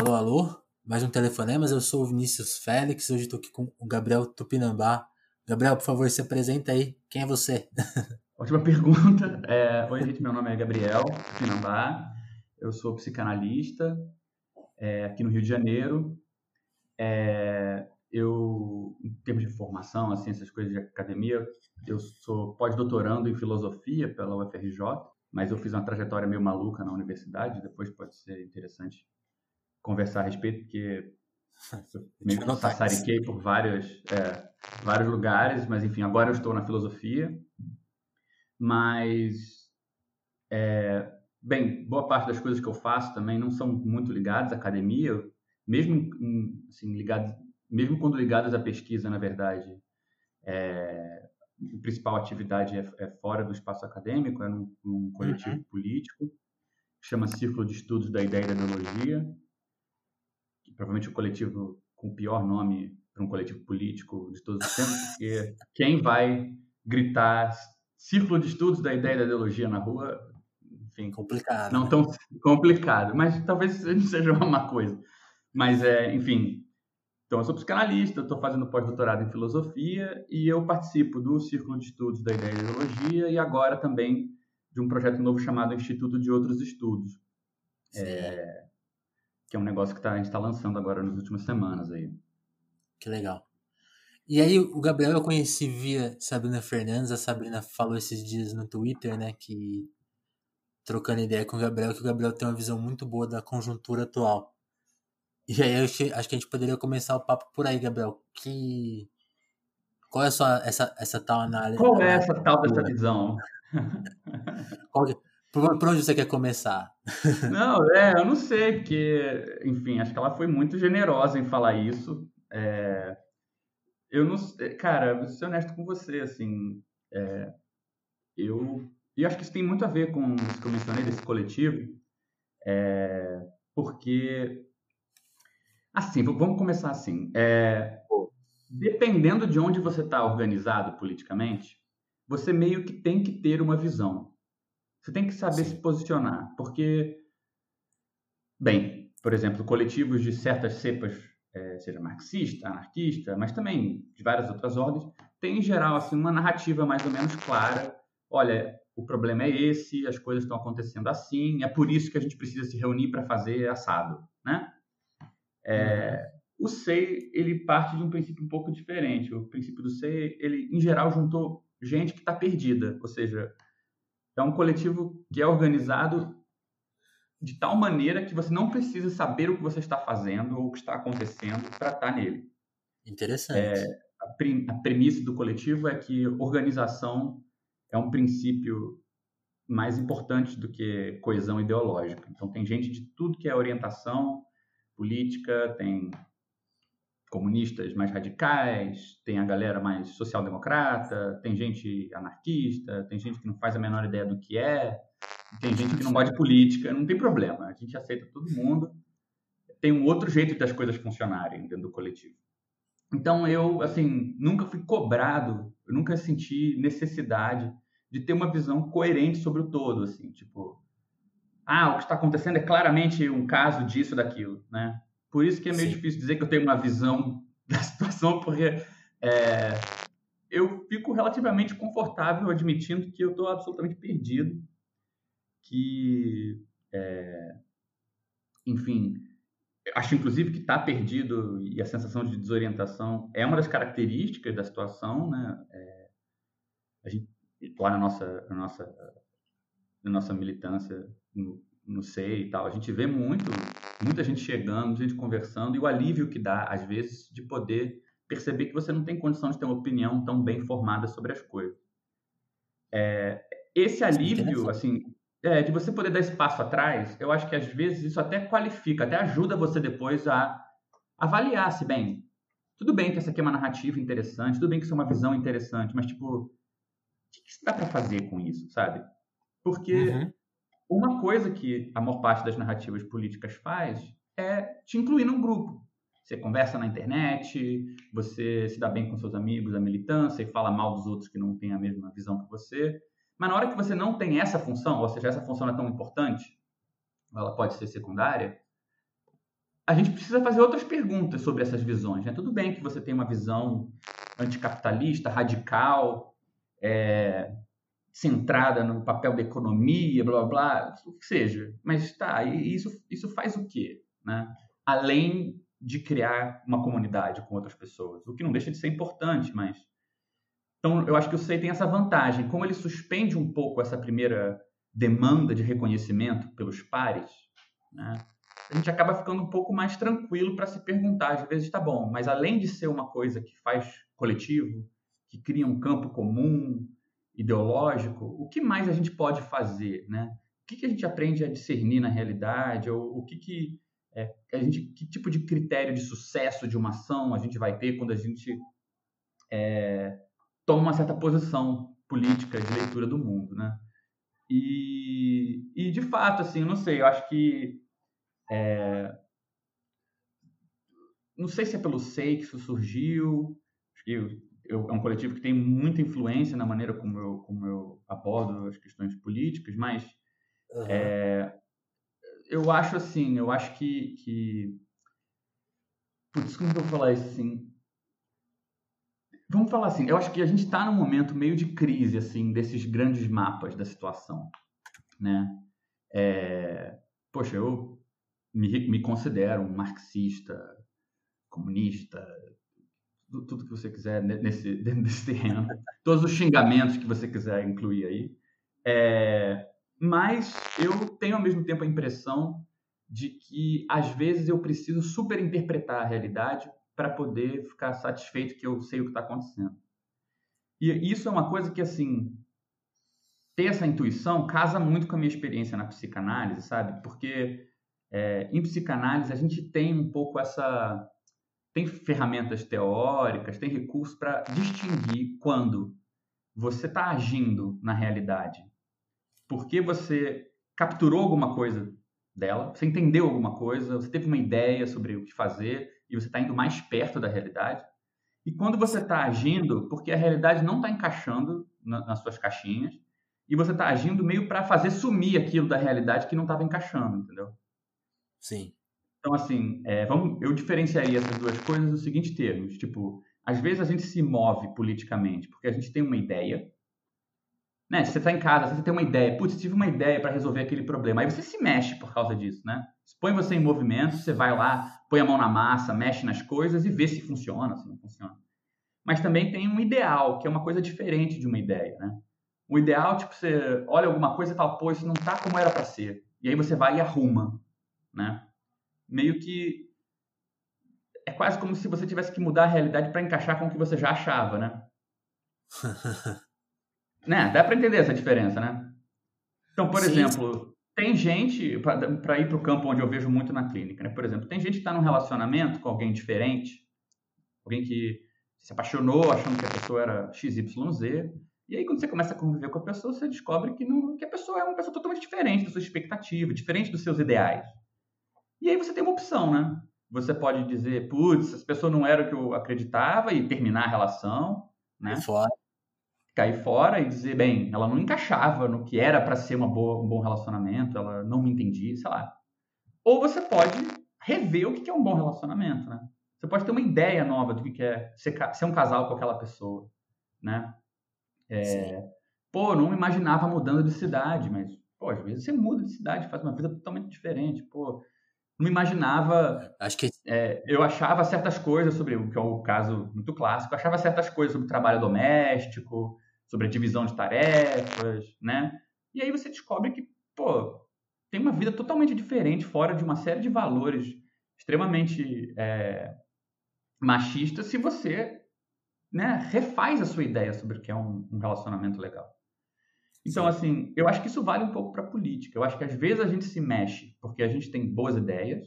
Alô, alô? Mais um telefonemas, eu sou o Vinícius Félix, hoje estou aqui com o Gabriel Tupinambá. Gabriel, por favor, se apresenta aí. Quem é você? Ótima pergunta. É, Oi, gente, meu nome é Gabriel Tupinambá, eu sou psicanalista é, aqui no Rio de Janeiro. É, eu, em termos de formação, assim, essas coisas de academia, eu sou pós-doutorando em filosofia pela UFRJ, mas eu fiz uma trajetória meio maluca na universidade, depois pode ser interessante conversar a respeito, porque meio que passariquei por vários, é, vários lugares, mas enfim, agora eu estou na filosofia, mas, é, bem, boa parte das coisas que eu faço também não são muito ligadas à academia, mesmo assim, ligadas, mesmo quando ligadas à pesquisa, na verdade, é, a principal atividade é, é, fora do espaço acadêmico, é num, num coletivo uhum. político, chama Círculo de Estudos da Ideia e da Ideologia, provavelmente o coletivo com o pior nome para um coletivo político de todos os tempos, porque quem vai gritar Círculo de Estudos da Ideia e da Ideologia na rua, enfim, complicado. Não né? tão complicado, mas talvez seja uma coisa. Mas, é, enfim, então, eu sou psicanalista, estou fazendo pós-doutorado em filosofia e eu participo do Círculo de Estudos da Ideia e Ideologia e agora também de um projeto novo chamado Instituto de Outros Estudos, é, que é um negócio que tá, a gente está lançando agora nas últimas semanas aí. Que legal. E aí, o Gabriel eu conheci via Sabrina Fernandes, a Sabrina falou esses dias no Twitter, né, que trocando ideia com o Gabriel, que o Gabriel tem uma visão muito boa da conjuntura atual. E aí acho, acho que a gente poderia começar o papo por aí, Gabriel. Que qual é a sua essa, essa tal análise? Qual é essa tal dessa visão? Qual, por, por, onde você quer começar? Não, é, eu não sei, porque, enfim, acho que ela foi muito generosa em falar isso. É, eu não cara, vou ser honesto com você, assim, é, eu, acho que isso tem muito a ver com isso que eu mencionei desse coletivo, é, porque Assim, vamos começar assim. É, dependendo de onde você está organizado politicamente, você meio que tem que ter uma visão. Você tem que saber Sim. se posicionar, porque, bem, por exemplo, coletivos de certas cepas, é, seja marxista, anarquista, mas também de várias outras ordens, tem em geral assim uma narrativa mais ou menos clara. Olha, o problema é esse, as coisas estão acontecendo assim, é por isso que a gente precisa se reunir para fazer assado, né? É, o SEI, ele parte de um princípio um pouco diferente. O princípio do SEI, ele, em geral, juntou gente que está perdida, ou seja, é um coletivo que é organizado de tal maneira que você não precisa saber o que você está fazendo ou o que está acontecendo para estar tá nele. Interessante. É, a, prim, a premissa do coletivo é que organização é um princípio mais importante do que coesão ideológica. Então, tem gente de tudo que é orientação, política, tem comunistas mais radicais, tem a galera mais social-democrata, tem gente anarquista, tem gente que não faz a menor ideia do que é, tem gente que não gosta de política, não tem problema, a gente aceita todo mundo. Tem um outro jeito das coisas funcionarem dentro do coletivo. Então eu, assim, nunca fui cobrado, eu nunca senti necessidade de ter uma visão coerente sobre o todo, assim, tipo, ah, o que está acontecendo é claramente um caso disso, daquilo, né? Por isso que é meio Sim. difícil dizer que eu tenho uma visão da situação, porque é, eu fico relativamente confortável admitindo que eu estou absolutamente perdido, que, é, enfim, acho inclusive que estar tá perdido e a sensação de desorientação é uma das características da situação, né? É, a gente, lá na nossa, na nossa, na nossa militância no, no SEI e tal, a gente vê muito, muita gente chegando, gente conversando, e o alívio que dá, às vezes, de poder perceber que você não tem condição de ter uma opinião tão bem formada sobre as coisas. É, esse alívio, assim, é, de você poder dar espaço atrás, eu acho que às vezes isso até qualifica, até ajuda você depois a avaliar se bem. Tudo bem que essa aqui é uma narrativa interessante, tudo bem que isso é uma visão interessante, mas tipo, o que, que dá para fazer com isso, sabe? Porque uhum. Uma coisa que a maior parte das narrativas políticas faz é te incluir num grupo. Você conversa na internet, você se dá bem com seus amigos, a militância, e fala mal dos outros que não têm a mesma visão que você. Mas na hora que você não tem essa função, ou seja, essa função não é tão importante, ela pode ser secundária, a gente precisa fazer outras perguntas sobre essas visões. Né? Tudo bem que você tem uma visão anticapitalista, radical, é, centrada no papel da economia, blá, blá, o que seja. Mas tá, isso, isso faz o quê? Né? Além de criar uma comunidade com outras pessoas, o que não deixa de ser importante, mas... Então, eu acho que o SEI tem essa vantagem. Como ele suspende um pouco essa primeira demanda de reconhecimento pelos pares, né? a gente acaba ficando um pouco mais tranquilo para se perguntar, às vezes, tá bom, mas além de ser uma coisa que faz coletivo, que cria um campo comum, ideológico, o que mais a gente pode fazer, né? O que, que a gente aprende a discernir na realidade, ou o que, que é, a gente, que tipo de critério de sucesso de uma ação a gente vai ter quando a gente é, toma uma certa posição política de leitura do mundo, né? E, e de fato, assim, não sei, eu acho que é... Não sei se é pelo SEI que isso surgiu, eu, eu, é um coletivo que tem muita influência na maneira como eu, como eu abordo as questões políticas, mas uhum. é, eu acho assim, eu acho que, que Putz, como eu vou falar isso assim? Vamos falar assim, eu acho que a gente está num momento meio de crise, assim, desses grandes mapas da situação, né? É, poxa, eu me, me considero um marxista, comunista, tudo, que você quiser nesse, dentro desse terreno, todos os xingamentos que você quiser incluir aí. É, mas eu tenho ao mesmo tempo a impressão de que às vezes eu preciso superinterpretar a realidade para poder ficar satisfeito que eu sei o que está acontecendo. E isso é uma coisa que, assim, ter essa intuição casa muito com a minha experiência na psicanálise, sabe? Porque é, em psicanálise, a gente tem um pouco essa. Tem ferramentas teóricas, tem recursos para distinguir quando você está agindo na realidade porque você capturou alguma coisa dela, você entendeu alguma coisa, você teve uma ideia sobre o que fazer e você está indo mais perto da realidade. E quando você está agindo, porque a realidade não está encaixando na, nas suas caixinhas, e você está agindo meio para fazer sumir aquilo da realidade que não estava encaixando, entendeu? Sim. Então, assim, é, vamos, eu diferenciaria essas duas coisas nos seguintes termos. Tipo, às vezes a gente se move politicamente porque a gente tem uma ideia. Né? Você está em casa, você tem uma ideia. Putz, tive uma ideia para resolver aquele problema. Aí você se mexe por causa disso, né? Põe você em movimento, você vai lá, põe a mão na massa, mexe nas coisas e vê se funciona, se não funciona. Mas também tem um ideal, que é uma coisa diferente de uma ideia, né? O ideal, tipo, você olha alguma coisa e fala, pô, isso não tá como era para ser. E aí você vai e arruma né? Meio que é quase como se você tivesse que mudar a realidade para encaixar com o que você já achava, né? né? Dá para entender essa diferença, né? Então, por Sim. exemplo, tem gente, para ir para o campo onde eu vejo muito na clínica, né? Por exemplo, tem gente que está num relacionamento com alguém diferente, alguém que se apaixonou achando que a pessoa era XYZ, e aí quando você começa a conviver com a pessoa, você descobre que, não, que a pessoa é uma pessoa totalmente diferente da sua expectativa, diferente dos seus ideais. E aí você tem uma opção, né? Você pode dizer, putz, essa pessoa não era o que eu acreditava e terminar a relação, né? Cair fora. Cair fora e dizer, bem, ela não encaixava no que era para ser uma boa, um bom relacionamento, ela não me entendia, sei lá. Ou você pode rever o que é um bom relacionamento, né? Você pode ter uma ideia nova do que é ser, ser um casal com aquela pessoa, né? É, pô, não imaginava mudando de cidade, mas, pô, às vezes você muda de cidade, faz uma vida totalmente diferente, pô não imaginava. Acho que é, eu achava certas coisas sobre o que é o caso muito clássico. Eu achava certas coisas sobre o trabalho doméstico, sobre a divisão de tarefas, né? E aí você descobre que, pô, tem uma vida totalmente diferente, fora de uma série de valores extremamente é, machistas, se você né, refaz a sua ideia sobre o que é um, um relacionamento legal. Então, assim, eu acho que isso vale um pouco para a política. Eu acho que às vezes a gente se mexe porque a gente tem boas ideias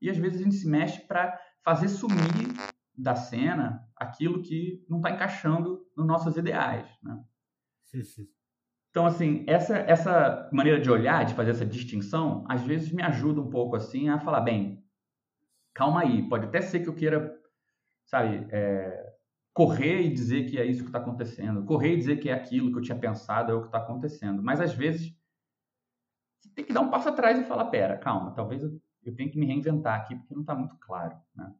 e às vezes a gente se mexe para fazer sumir da cena aquilo que não está encaixando nos nossos ideais, né? Então, assim, essa, essa maneira de olhar, de fazer essa distinção, às vezes me ajuda um pouco, assim, a falar, bem, calma aí, pode até ser que eu queira, sabe, é, correr e dizer que é isso que está acontecendo, correr e dizer que é aquilo que eu tinha pensado é o que está acontecendo. Mas às vezes você tem que dar um passo atrás e falar, pera, calma, talvez eu eu tenho que me reinventar aqui porque não está muito claro, né?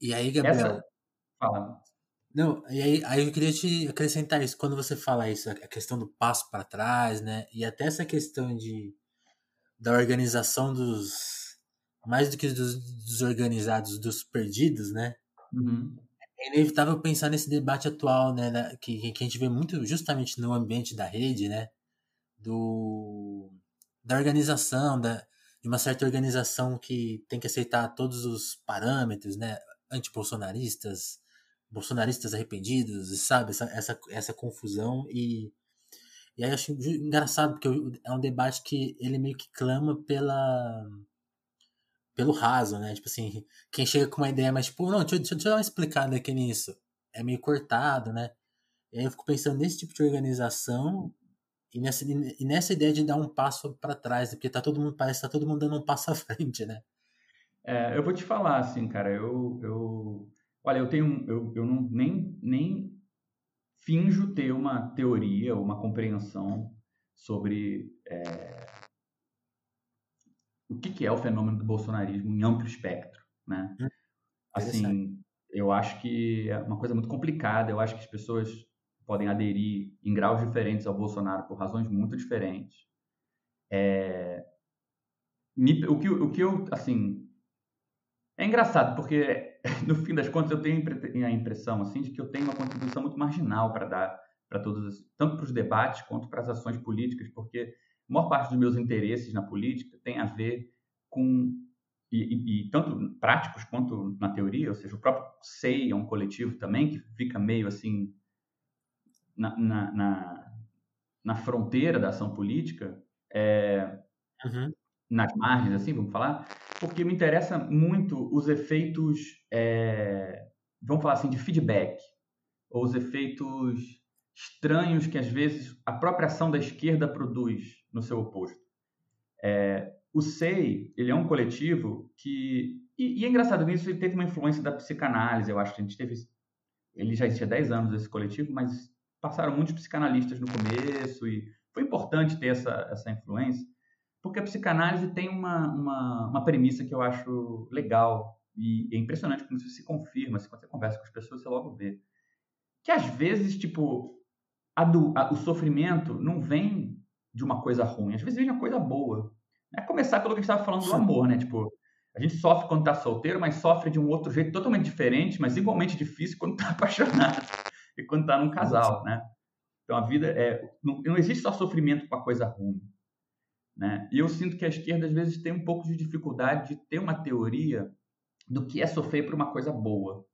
E aí, Gabriel? Essa... Fala. Não, e aí, aí eu queria te acrescentar isso. Quando você fala isso, a questão do passo para trás, né? E até essa questão de da organização dos mais do que dos desorganizados, dos perdidos, né? Uhum. É inevitável pensar nesse debate atual, né? Que, que a gente vê muito justamente no ambiente da rede, né? Do, da organização, da, de uma certa organização que tem que aceitar todos os parâmetros, né? Antibolsonaristas, bolsonaristas arrependidos, sabe? Essa, essa, essa confusão e e aí eu acho engraçado, porque é um debate que ele meio que clama pela. Pelo raso, né? Tipo assim, quem chega com uma ideia mais, tipo, não, deixa, deixa, deixa eu dar uma explicada aqui nisso. É meio cortado, né? E aí eu fico pensando nesse tipo de organização e nessa, e nessa ideia de dar um passo para trás, porque tá todo mundo, parece que tá todo mundo dando um passo à frente, né? É, eu vou te falar, assim, cara, eu. eu olha, eu tenho. Eu, eu não, nem, nem finjo ter uma teoria, uma compreensão sobre é, o que, que, é o fenômeno do bolsonarismo em amplo espectro, né? Hum, assim, eu acho que é uma coisa muito complicada. Eu acho que as pessoas podem aderir em graus diferentes ao Bolsonaro por razões muito diferentes. É, o, que, o que eu, assim, é engraçado porque no fim das contas, eu tenho a impressão assim de que eu tenho uma contribuição muito marginal para dar para todos, tanto para os debates quanto para as ações políticas, porque a maior parte dos meus interesses na política tem a ver com e, e, e, tanto práticos quanto na teoria, ou seja, o próprio SEI é um coletivo também que fica meio assim na, na, na, na fronteira da ação política, é, uhum. nas margens, assim, vamos falar, porque me interessa muito os efeitos, é, vamos falar assim, de feedback, ou os efeitos estranhos que às vezes a própria ação da esquerda produz no seu oposto. É, o SEI, ele é um coletivo que, e, e, é engraçado nisso, ele teve uma influência da psicanálise, eu acho que a gente teve, ele já existia há 10 anos esse coletivo, mas passaram muitos psicanalistas no começo e foi importante ter essa, essa influência, porque a psicanálise tem uma, uma, uma premissa que eu acho legal e é impressionante quando isso se confirma, quando você conversa com as pessoas, você logo vê. Que às vezes, tipo, a do, a, o sofrimento não vem de uma coisa ruim, às vezes vem uma coisa boa. É começar pelo que a gente estava falando do amor, né? Tipo, a gente sofre quando está solteiro, mas sofre de um outro jeito totalmente diferente, mas igualmente difícil quando está apaixonado e quando está num casal, né? Então a vida é. Não, não existe só sofrimento com a coisa ruim. Né? E eu sinto que a esquerda, às vezes, tem um pouco de dificuldade de ter uma teoria do que é sofrer por uma coisa boa.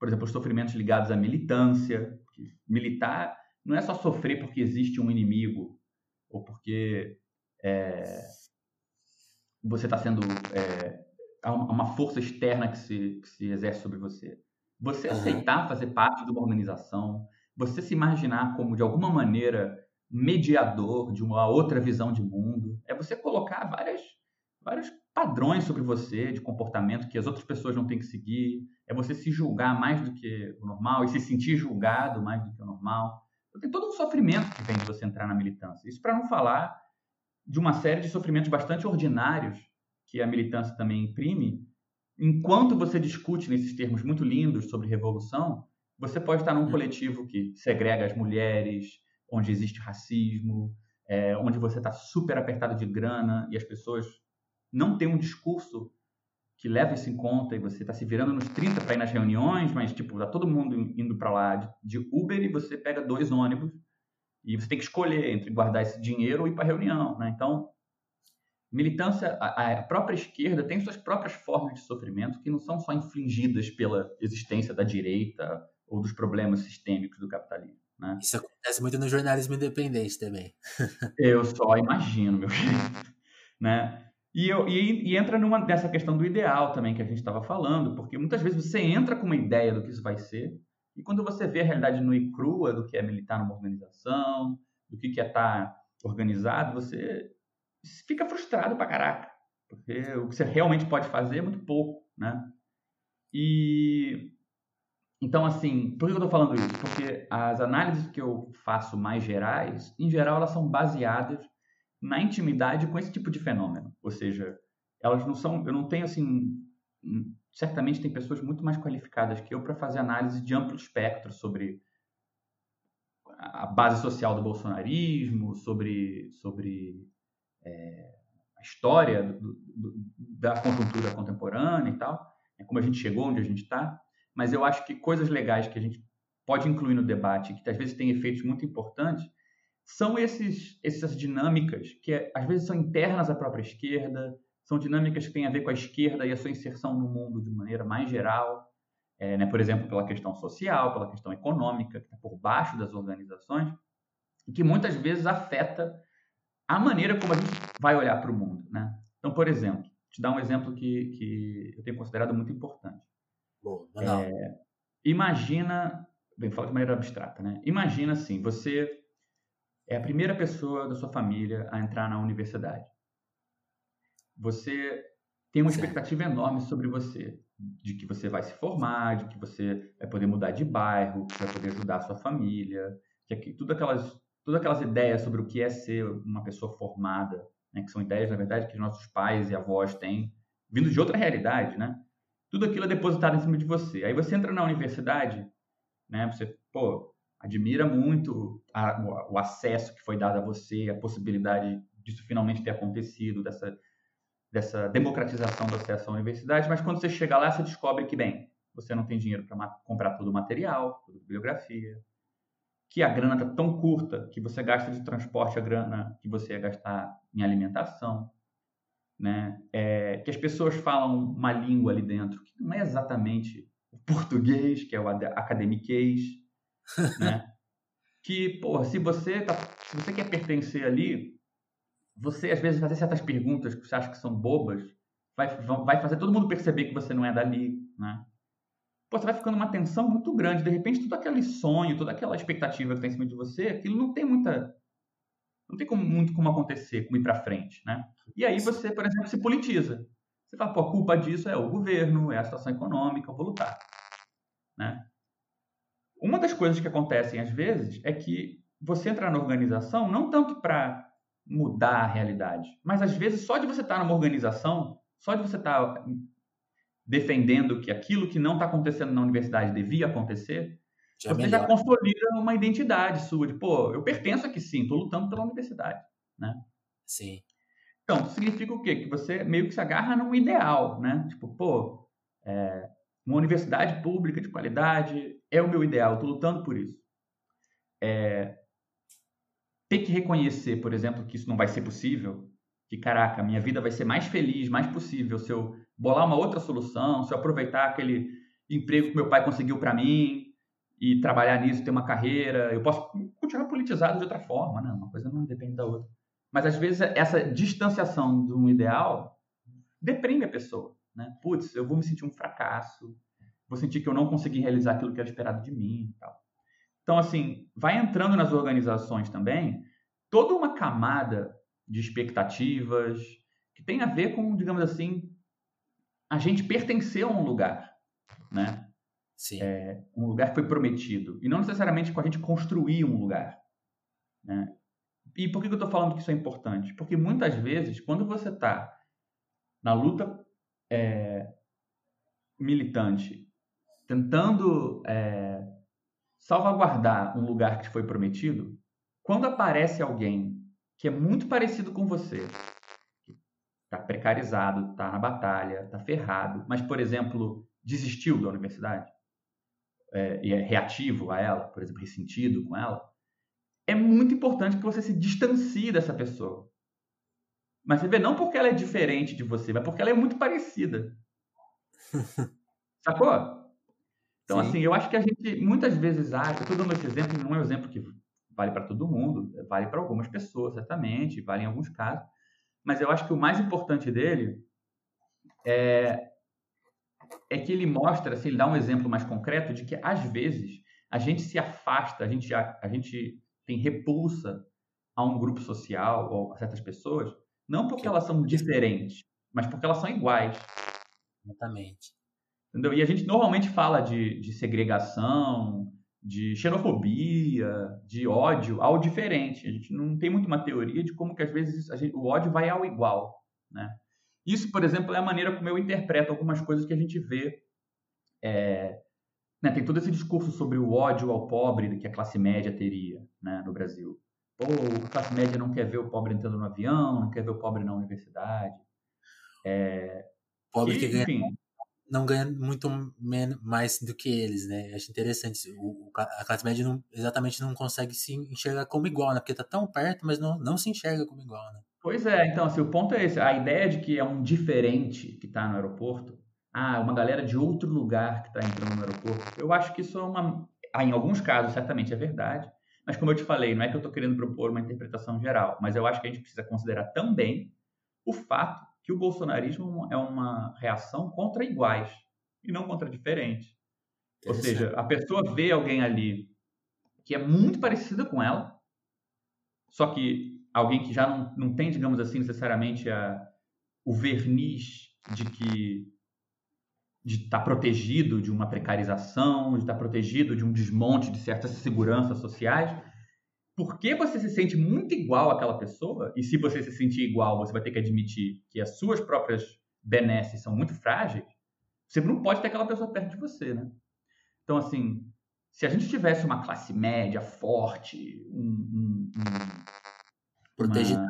Por exemplo, os sofrimentos ligados à militância. Militar não é só sofrer porque existe um inimigo ou porque é, você está sendo. É, há uma força externa que se, que se exerce sobre você. Você uhum. aceitar fazer parte de uma organização, você se imaginar como, de alguma maneira, mediador de uma outra visão de mundo. É você colocar várias, vários padrões sobre você de comportamento que as outras pessoas não têm que seguir. É você se julgar mais do que o normal e se sentir julgado mais do que o normal. Então, tem todo um sofrimento que vem de você entrar na militância. Isso para não falar de uma série de sofrimentos bastante ordinários que a militância também imprime. Enquanto você discute nesses termos muito lindos sobre revolução, você pode estar num coletivo que segrega as mulheres, onde existe racismo, é, onde você está super apertado de grana e as pessoas não têm um discurso que leva isso em conta e você está se virando nos 30 para ir nas reuniões, mas tipo, tá todo mundo indo para lá de, de, Uber e você pega dois ônibus e você tem que escolher entre guardar esse dinheiro ou ir para a reunião, né? Então, militância, a, a própria esquerda tem suas próprias formas de sofrimento que não são só infligidas pela existência da direita ou dos problemas sistêmicos do capitalismo. Né? Isso acontece muito no jornalismo independente também. eu só imagino, meu filho. né? E, eu, e, e, entra numa dessa questão do ideal também que a gente estava falando, porque muitas vezes você entra com uma ideia do que isso vai ser, e quando você vê a realidade nua e crua do que é militar numa organização, do que é estar tá organizado, você fica frustrado pra caraca. Porque o que você realmente pode fazer é muito pouco, né? E então, assim, por que eu estou falando isso? Porque as análises que eu faço mais gerais, em geral, elas são baseadas na intimidade com esse tipo de fenômeno. Ou seja, elas não são, eu não tenho assim, certamente tem pessoas muito mais qualificadas que eu para fazer análise de amplo espectro sobre a base social do bolsonarismo, sobre, sobre é, a história do, do, da conjuntura contemporânea e tal, né, como a gente chegou onde a gente está, mas eu acho que coisas legais que a gente pode incluir no debate, que às vezes tem efeitos muito importantes, são esses, essas dinâmicas que às vezes são internas à própria esquerda, são dinâmicas que têm a ver com a esquerda e a sua inserção no mundo de maneira mais geral, é, né, por exemplo, pela questão social, pela questão econômica, que está por baixo das organizações, e que muitas vezes afeta a maneira como a gente vai olhar para o mundo. Né? Então, por exemplo, te dar um exemplo que, que eu tenho considerado muito importante. É, imagina, bem, falo de maneira abstrata, né? Imagina assim, você é a primeira pessoa da sua família a entrar na universidade. Você tem uma expectativa enorme sobre você, de que você vai se formar, de que você vai poder mudar de bairro, que vai poder ajudar a sua família, que aqui, tudo aquelas, todas aquelas ideias sobre o que é ser uma pessoa formada, né, que são ideias, na verdade, que nossos pais e avós têm, vindo de outra realidade, né? Tudo aquilo é depositado em cima de você. Aí você entra na universidade, né? Você, pô, admira muito a, o, acesso que foi dado a você, a possibilidade disso finalmente ter acontecido, dessa dessa democratização do acesso à universidade, mas quando você chega lá, você descobre que, bem, você não tem dinheiro para comprar todo o material, toda a bibliografia, que a grana está tão curta que você gasta de transporte a grana que você ia gastar em alimentação, né? É, que as pessoas falam uma língua ali dentro que não é exatamente o português, que é o academiquez, né? que, porra, se você, tá, se você quer pertencer ali, você às vezes fazer certas perguntas que você acha que são bobas, vai, vai fazer todo mundo perceber que você não é dali, né? Pô, você vai ficando uma tensão muito grande. De repente, todo aquele sonho, toda aquela expectativa que está em cima de você, aquilo não tem muita. Não tem como, muito como acontecer, como ir para frente, né? E aí você, por exemplo, se politiza. Você fala, pô, a culpa disso é o governo, é a situação econômica, eu vou lutar. Né? Uma das coisas que acontecem às vezes é que você entra na organização não tanto para mudar a realidade. Mas às vezes só de você estar numa organização, só de você estar defendendo que aquilo que não está acontecendo na universidade devia acontecer, já é você já consolida uma identidade sua de, pô, eu pertenço aqui sim, estou lutando pela universidade, né? Sim. Então, significa o quê? Que você meio que se agarra num ideal, né? Tipo, pô, é, uma universidade pública de qualidade é o meu ideal, estou lutando por isso. É, ter que reconhecer, por exemplo, que isso não vai ser possível, que caraca, minha vida vai ser mais feliz, mais possível se eu bolar uma outra solução, se eu aproveitar aquele emprego que meu pai conseguiu para mim e trabalhar nisso, ter uma carreira, eu posso continuar politizado de outra forma, né? Uma coisa não depende da outra. Mas às vezes essa distanciação de um ideal deprime a pessoa, né? Putz, eu vou me sentir um fracasso, vou sentir que eu não consegui realizar aquilo que era esperado de mim e tal. Então, assim, vai entrando nas organizações também toda uma camada de expectativas que tem a ver com, digamos assim, a gente pertencer a um lugar, né? Sim. É, um lugar que foi prometido. E não necessariamente com a gente construir um lugar. Né? E por que eu estou falando que isso é importante? Porque muitas vezes, quando você está na luta é, militante, tentando é, salvaguardar um lugar que te foi prometido, quando aparece alguém que é muito parecido com você, está precarizado, está na batalha, está ferrado, mas, por exemplo, desistiu da universidade é, e é reativo a ela, por exemplo, ressentido com ela, é muito importante que você se distancie dessa pessoa. Mas você vê, não porque ela é diferente de você, mas porque ela é muito parecida. Sacou? Então, Sim. assim, eu acho que a gente muitas vezes acha, eu estou dando esse exemplo, não é um exemplo que vale para todo mundo, vale para algumas pessoas, certamente, vale em alguns casos, mas eu acho que o mais importante dele é, é que ele mostra, assim, ele dá um exemplo mais concreto de que, às vezes, a gente se afasta, a gente, a, a gente tem repulsa a um grupo social ou a certas pessoas, não porque elas são diferentes, mas porque elas são iguais. Exatamente. Entendeu? E a gente normalmente fala de, de segregação, de xenofobia, de ódio ao diferente. A gente não tem muito uma teoria de como que às vezes gente, o ódio vai ao igual, né? Isso, por exemplo, é a maneira como eu interpreto algumas coisas que a gente vê. É, né, tem todo esse discurso sobre o ódio ao pobre que a classe média teria né, no Brasil. Pô, a classe média não quer ver o pobre entrando no avião, não quer ver o pobre na universidade. É, pobre que, que ganha, enfim, não ganha muito mais do que eles, né? Acho interessante. O, a classe média não, exatamente não consegue se enxergar como igual, né? Porque tá tão perto, mas não, não se enxerga como igual, né? Pois é, então, assim, o ponto é esse. A ideia de que é um diferente que está no aeroporto, ah, uma galera de outro lugar que está entrando no aeroporto, eu acho que isso é uma. Ah, em alguns casos, certamente é verdade, mas como eu te falei, não é que eu estou querendo propor uma interpretação geral, mas eu acho que a gente precisa considerar também o fato que o bolsonarismo é uma reação contra iguais e não contra diferentes. Ou seja, a pessoa vê alguém ali que é muito parecida com ela, só que alguém que já não, não tem, digamos assim, necessariamente a, o verniz de que de estar tá protegido de uma precarização, de estar tá protegido de um desmonte de certas seguranças sociais, porque você se sente muito igual àquela pessoa, e se você se sentir igual, você vai ter que admitir que as suas próprias benesses são muito frágeis, você não pode ter aquela pessoa perto de você, né? Então, assim, se a gente tivesse uma classe média forte, um, um, um Protegidaça.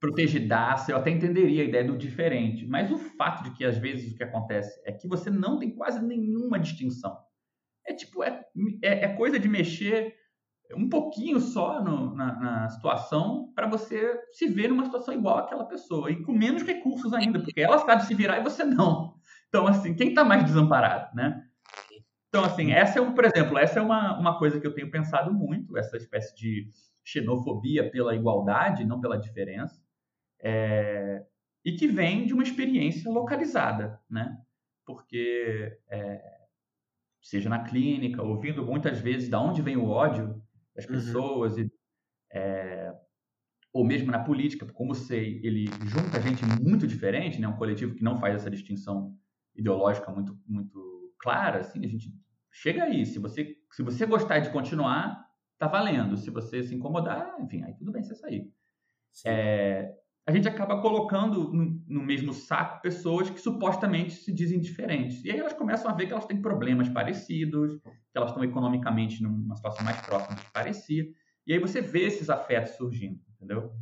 Protegidaça, eu até entenderia a ideia do diferente. Mas o fato de que às vezes o que acontece é que você não tem quase nenhuma distinção. É tipo, é, é, é coisa de mexer um pouquinho só no, na, na, situação para você se ver numa situação igual àquela pessoa e com menos recursos ainda, porque ela sabe se virar e você não. Então, assim, quem está mais desamparado, né? Então, assim, essa é um, por exemplo, essa é uma, uma coisa que eu tenho pensado muito, essa espécie de xenofobia pela igualdade, não pela diferença, é, e que vem de uma experiência localizada, né? Porque, é, seja na clínica, ouvindo muitas vezes de onde vem o ódio das uhum. pessoas, uhum. e, é, ou mesmo na política, como sei, ele junta gente muito diferente, né? Um coletivo que não faz essa distinção ideológica muito, muito clara, assim, a gente chega aí. Se você, se você gostar de continuar, tá valendo. Se você se incomodar, enfim, aí tudo bem você sair. É, a gente acaba colocando no, no, mesmo saco pessoas que supostamente se dizem diferentes. E aí elas começam a ver que elas têm problemas parecidos, elas estão economicamente numa situação mais próxima do que parecia. E aí você vê esses afetos surgindo, entendeu?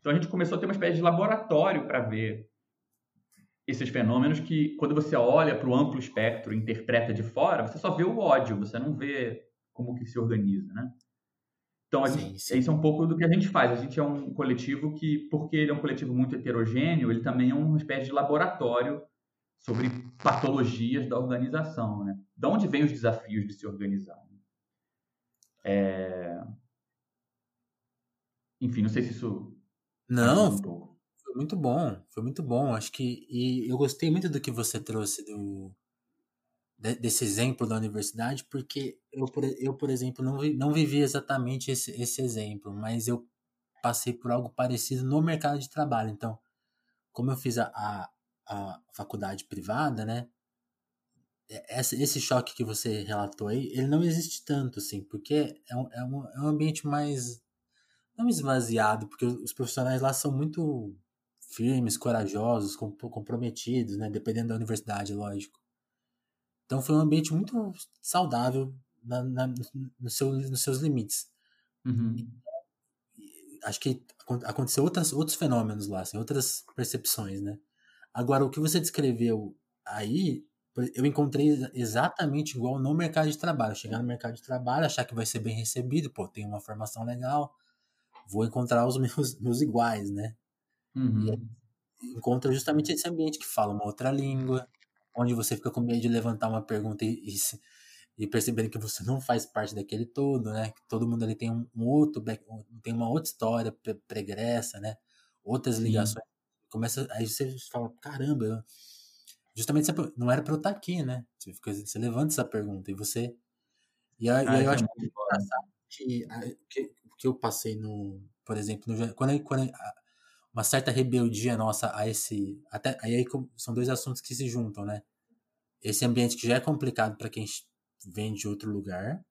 Então a gente começou a ter uma espécie de laboratório para ver esses fenômenos que, quando você olha para o amplo espectro e interpreta de fora, você só vê o ódio, você não vê como que se organiza, né? Então, gente, sim, sim. isso é um pouco do que a gente faz. A gente é um coletivo que, porque ele é um coletivo muito heterogêneo, ele também é uma espécie de laboratório sobre patologias da organização, né? De onde vêm os desafios de se organizar? Né? É... Enfim, não sei se isso... Não, um foi muito bom, foi muito bom. Acho que... E eu gostei muito do que você trouxe do desse exemplo da universidade, porque eu, por, eu, por exemplo, não, não vivi exatamente esse, esse exemplo, mas eu passei por algo parecido no mercado de trabalho. Então, como eu fiz a, a, a faculdade privada, né? Esse, esse choque que você relatou aí, ele não existe tanto, assim, porque é um, é um, é um ambiente mais. não esvaziado, porque os profissionais lá são muito firmes, corajosos, comprometidos, né? Dependendo da universidade, lógico. Então foi um ambiente muito saudável na, na, no seu, nos seus limites. Uhum. Acho que aconteceu outras, outros fenômenos lá, assim, outras percepções, né? Agora, o que você descreveu aí, eu encontrei exatamente igual no mercado de trabalho. Chegar no mercado de trabalho, achar que vai ser bem recebido, pô, tem uma formação legal, vou encontrar os meus, meus iguais, né? Uhum. Encontra justamente esse ambiente que fala uma outra língua, onde você fica com medo de levantar uma pergunta e, e, e percebendo que você não faz parte daquele todo, né? Que todo mundo ali tem um, um outro tem uma outra história pregressa, né? Outras ligações. Começa aí você fala, caramba, justamente não era para eu estar aqui, né? Você, fica, você levanta essa pergunta e você e aí, ah, eu acho que, que, que, que eu passei no, por exemplo, no, quando, quando uma certa rebeldia nossa a esse. Até, aí são dois assuntos que se juntam, né? Esse ambiente que já é complicado para quem vem de outro lugar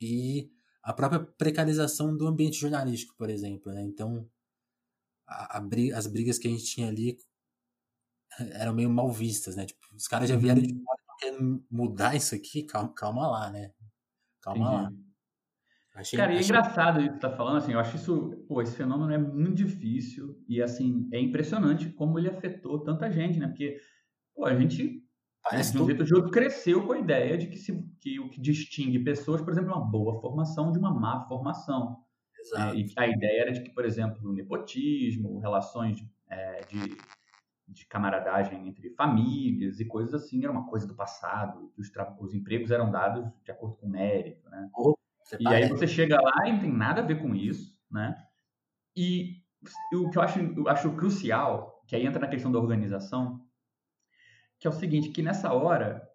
e a própria precarização do ambiente jornalístico, por exemplo, né? Então, a, a, as brigas que a gente tinha ali eram meio mal vistas, né? Tipo, os caras já vieram de uhum. fora querendo mudar isso aqui, calma, calma lá, né? Calma Entendi. lá. Achei, Cara, e é achei... engraçado isso que você tá falando, assim, eu acho isso, pô, esse fenômeno é muito difícil e, assim, é impressionante como ele afetou tanta gente, né? Porque, pô, a gente, Parece de um jeito jogo cresceu com a ideia de que, se, que o que distingue pessoas, por exemplo, é uma boa formação de uma má formação. Exato. E a ideia era de que, por exemplo, o nepotismo, relações é, de, de camaradagem entre famílias e coisas assim era uma coisa do passado, que os, os empregos eram dados de acordo com mérito, né? Oh e aí você chega lá e não tem nada a ver com isso, né? E o que eu acho, eu acho crucial, que aí entra na questão da organização, que é o seguinte, que nessa hora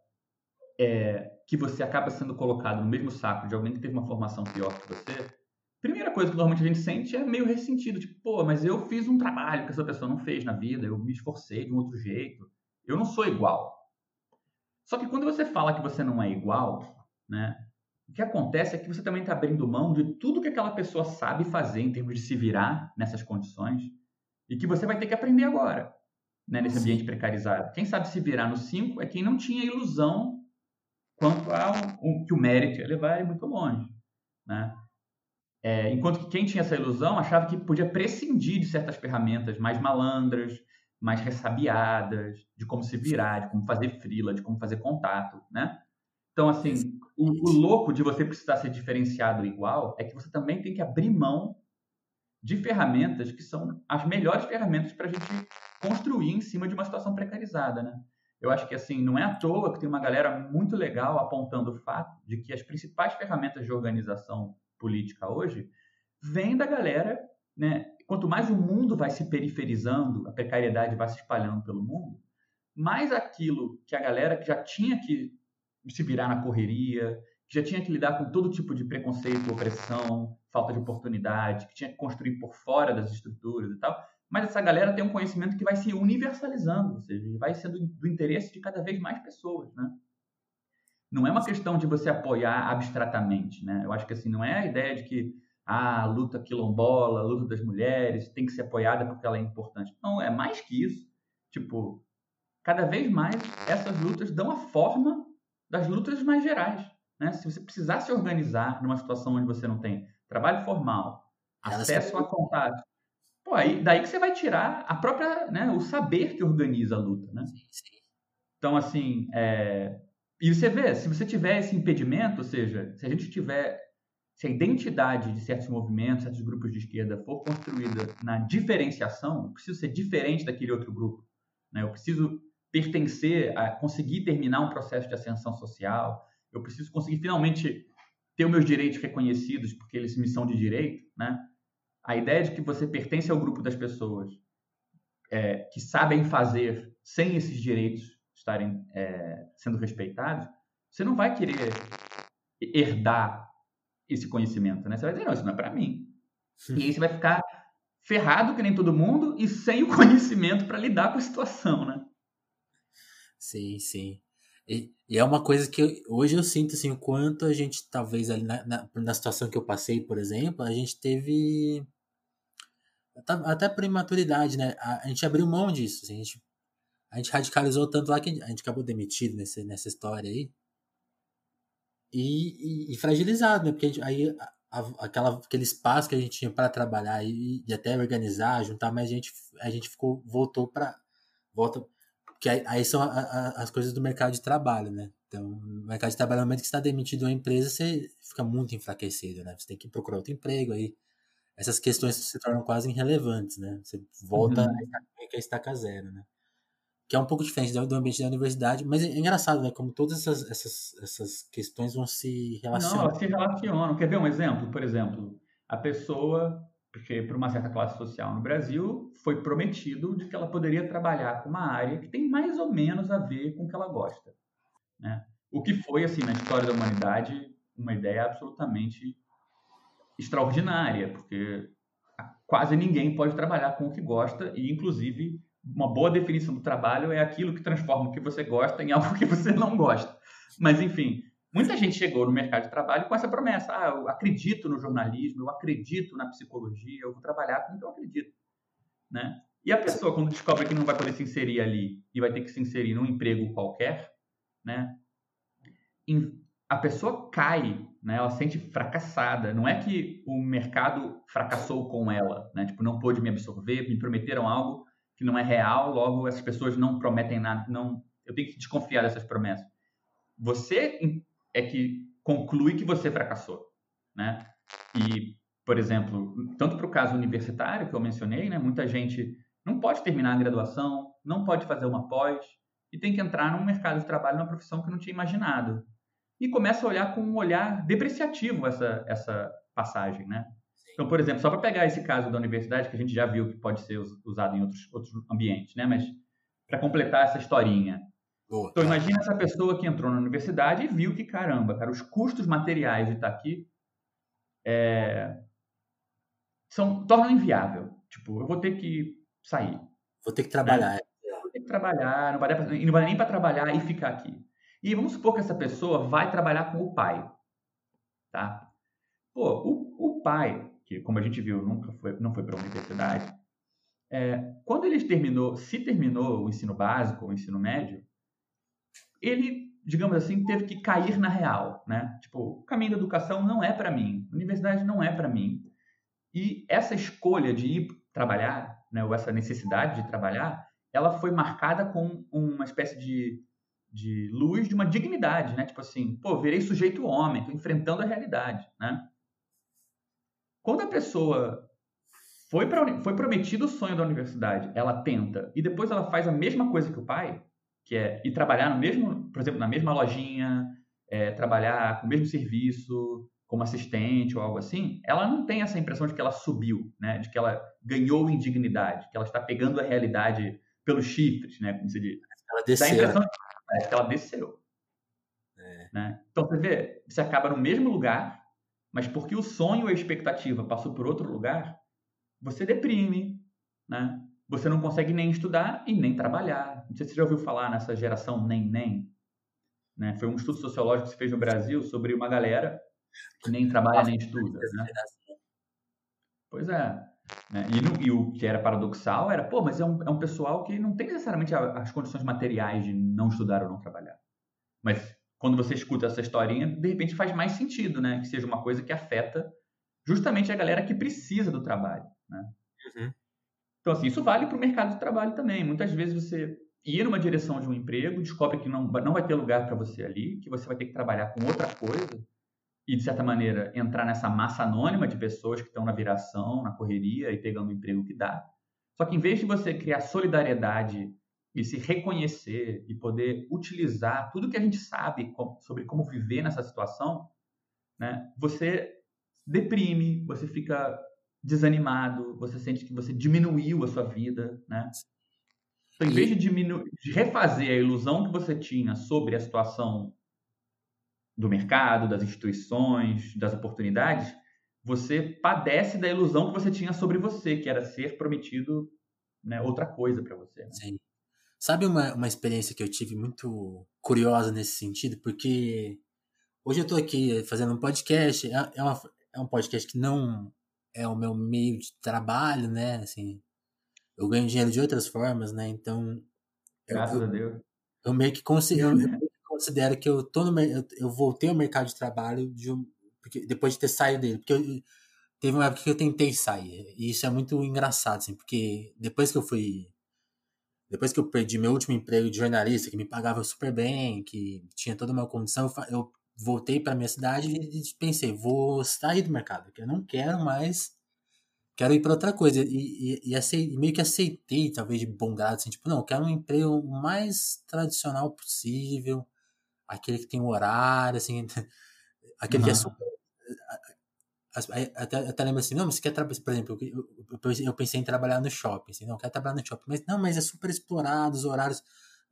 é, que você acaba sendo colocado no mesmo saco de alguém que teve uma formação pior que você, primeira coisa que normalmente a gente sente é meio ressentido, tipo, pô, mas eu fiz um trabalho que essa pessoa não fez na vida, eu me esforcei de um outro jeito, eu não sou igual. Só que quando você fala que você não é igual, né, o que acontece é que você também está abrindo mão de tudo que aquela pessoa sabe fazer em termos de se virar nessas condições e que você vai ter que aprender agora, né, nesse ambiente precarizado. Quem sabe se virar no 5 é quem não tinha ilusão quanto ao que o mérito ia levar ele muito longe. Né? É, enquanto que quem tinha essa ilusão achava que podia prescindir de certas ferramentas mais malandras, mais ressabiadas, de como se virar, de como fazer frila, de como fazer contato, né? Então, assim, o, o, louco de você precisar ser diferenciado igual é que você também tem que abrir mão de ferramentas que são as melhores ferramentas para a gente construir em cima de uma situação precarizada, né? Eu acho que assim não é à toa que tem uma galera muito legal apontando o fato de que as principais ferramentas de organização política hoje vêm da galera, né? Quanto mais o mundo vai se periferizando, a precariedade vai se espalhando pelo mundo, mais aquilo que a galera que já tinha que se virar na correria, que já tinha que lidar com todo tipo de preconceito, opressão, falta de oportunidade, que tinha que construir por fora das estruturas e tal. Mas essa galera tem um conhecimento que vai se universalizando, ou seja, vai sendo do interesse de cada vez mais pessoas, né? Não é uma questão de você apoiar abstratamente, né? Eu acho que assim não é a ideia de que ah, a luta quilombola, a luta das mulheres tem que ser apoiada porque ela é importante. Não, é mais que isso. Tipo, cada vez mais essas lutas dão a forma das lutas mais gerais. Né? Se você precisar se organizar numa situação onde você não tem trabalho formal, acesso a contato, pô, aí, daí que você vai tirar a própria, né, o saber que organiza a luta. Né? Então, assim, é... e você vê, se você tiver esse impedimento, ou seja, se a gente tiver, se a identidade de certos movimentos, certos grupos de esquerda for construída na diferenciação, eu preciso ser diferente daquele outro grupo. Né? Eu preciso pertencer, a conseguir terminar um processo de ascensão social, eu preciso conseguir finalmente ter os meus direitos reconhecidos, porque eles me são de direito, né? A ideia de que você pertence ao grupo das pessoas é, que sabem fazer sem esses direitos estarem é, sendo respeitados, você não vai querer herdar esse conhecimento, né? Você vai dizer, não, isso não é para mim. E aí você vai ficar ferrado que nem todo mundo e sem o conhecimento para lidar com a situação, né? Sim, sim. E, e, é uma coisa que eu, hoje eu sinto assim, o quanto a gente, talvez, ali na, na, na, situação que eu passei, por exemplo, a gente teve. Até por imaturidade, né? A, a gente abriu mão disso. Assim, a, gente, a gente radicalizou tanto lá que a gente acabou demitido nesse, nessa história aí. E, e, e fragilizado, né? Porque gente, aí a, aquela, aquele espaço que a gente tinha para trabalhar e, e, até organizar, juntar mais gente, a gente ficou, voltou para. Volta que aí são a, a, as coisas do mercado de trabalho, né? Então, no mercado de trabalho, no momento que você está demitido uma empresa, você fica muito enfraquecido, né? Você tem que procurar outro emprego, aí essas questões se tornam quase irrelevantes, né? Você volta uhum. a estaca zero, né? Que é um pouco diferente do ambiente da universidade, mas é engraçado, né? Como todas essas, essas, essas questões vão se relacionar. Não, elas se relacionam. Quer ver um exemplo? Por exemplo, a pessoa porque para uma certa classe social no Brasil foi prometido de que ela poderia trabalhar com uma área que tem mais ou menos a ver com o que ela gosta, né? O que foi assim na história da humanidade uma ideia absolutamente extraordinária, porque quase ninguém pode trabalhar com o que gosta e inclusive uma boa definição do trabalho é aquilo que transforma o que você gosta em algo que você não gosta. Mas enfim, Muita gente chegou no mercado de trabalho com essa promessa: ah, eu acredito no jornalismo, eu acredito na psicologia, eu vou trabalhar com o que eu acredito. Né? E a pessoa, quando descobre que não vai poder se inserir ali e vai ter que se inserir num emprego qualquer, né? A pessoa cai, né? Ela se sente fracassada. Não é que o mercado fracassou com ela, né? Tipo, não pôde me absorver, me prometeram algo que não é real, logo essas pessoas não prometem nada, não. Eu tenho que desconfiar dessas promessas. Você é que conclui que você fracassou, né? E, por exemplo, tanto para o caso universitário que eu mencionei, né? Muita gente não pode terminar a graduação, não pode fazer uma pós e tem que entrar num mercado de trabalho, numa profissão que não tinha imaginado. E começa a olhar com um olhar depreciativo essa, essa passagem, né? Então, por exemplo, só para pegar esse caso da universidade, que a gente já viu que pode ser usado em outros, outros ambientes, né? Mas para completar essa historinha. Boa. Então, imagina essa pessoa que entrou na universidade e viu que, caramba, cara, os custos materiais de estar aqui é, são, tornam inviável. Tipo, eu vou ter que sair. Vou ter que trabalhar. Né? Vou ter que trabalhar, não vai, pra, não vai nem para trabalhar e ficar aqui. E vamos supor que essa pessoa vai trabalhar com o pai, tá? Pô, o, o pai, que como a gente viu, nunca foi, não foi para a universidade, é, quando ele terminou, se terminou o ensino básico, o ensino médio, ele, digamos assim, teve que cair na real, né? Tipo, o caminho da educação não é para mim, universidade não é para mim. E essa escolha de ir trabalhar né, ou essa necessidade de trabalhar, ela foi marcada com uma espécie de, de luz de uma dignidade, né? Tipo assim, pô, virei sujeito homem, estou enfrentando a realidade, né? Quando a pessoa foi, pra, foi prometido o sonho da universidade, ela tenta, e depois ela faz a mesma coisa que o pai, que é ir trabalhar no mesmo, por exemplo, na mesma lojinha, é, trabalhar com o mesmo serviço, como assistente ou algo assim, ela não tem essa impressão de que ela subiu, né? De que ela ganhou em dignidade, que ela está pegando a realidade pelos chifres, né? Como se diz. Ela desceu. Dá a impressão de que ela desceu. É. Né? Então você vê, você acaba no mesmo lugar, mas porque o sonho e a expectativa passou por outro lugar, você deprime, né? Você não consegue nem estudar e nem trabalhar. Não sei se você já ouviu falar nessa geração nem nem. Né? Foi um estudo sociológico que se fez no Brasil sobre uma galera que nem trabalha nem estuda, né? Pois é. Né? E, no, e, o que era paradoxal era, pô, mas é um, é um pessoal que não tem necessariamente as condições materiais de não estudar ou não trabalhar. Mas quando você escuta essa historinha, de repente faz mais sentido, né? Que seja uma coisa que afeta justamente a galera que precisa do trabalho, né? Uhum. Então, assim, isso vale para o mercado de trabalho também. Muitas vezes você ir numa direção de um emprego, descobre que não, não vai ter lugar para você ali, que você vai ter que trabalhar com outra coisa, e, de certa maneira, entrar nessa massa anônima de pessoas que estão na viração, na correria e pegando o emprego que dá. Só que, em vez de você criar solidariedade e se reconhecer e poder utilizar tudo que a gente sabe sobre como viver nessa situação, né, você deprime, você fica desanimado, você sente que você diminuiu a sua vida, né? Então, em vez de, diminuir, de refazer a ilusão que você tinha sobre a situação do mercado, das instituições, das oportunidades, você padece da ilusão que você tinha sobre você, que era ser prometido né, outra coisa para você. Né? Sim. Sabe uma, uma experiência que eu tive muito curiosa nesse sentido? Porque hoje eu estou aqui fazendo um podcast, é, é, uma, é um podcast que não é o meu meio de trabalho, né? Assim, eu ganho dinheiro de outras formas, né? Então. Graças eu, a Deus. Eu meio que consigo. Eu, eu considero que eu tô no eu, eu voltei ao mercado de trabalho de um, porque, depois de ter saído dele, porque eu, teve uma época que eu tentei sair, e isso é muito engraçado, assim, porque depois que eu fui depois que eu perdi meu último emprego de jornalista, que me pagava super bem, que tinha toda uma condição, eu voltei para minha cidade e pensei, vou sair do mercado, porque eu não quero mais, quero ir para outra coisa. E, e, e aceitei, meio que aceitei, talvez de bom grado, assim, tipo, não, eu quero um emprego mais tradicional possível, aquele que tem horário, assim, aquele uhum. que é super. Até, até lembro assim, não, mas você quer trabalhar, por exemplo, eu, eu, pensei em trabalhar no shopping, assim, não, quero trabalhar no shopping, mas não, mas é super explorado os horários.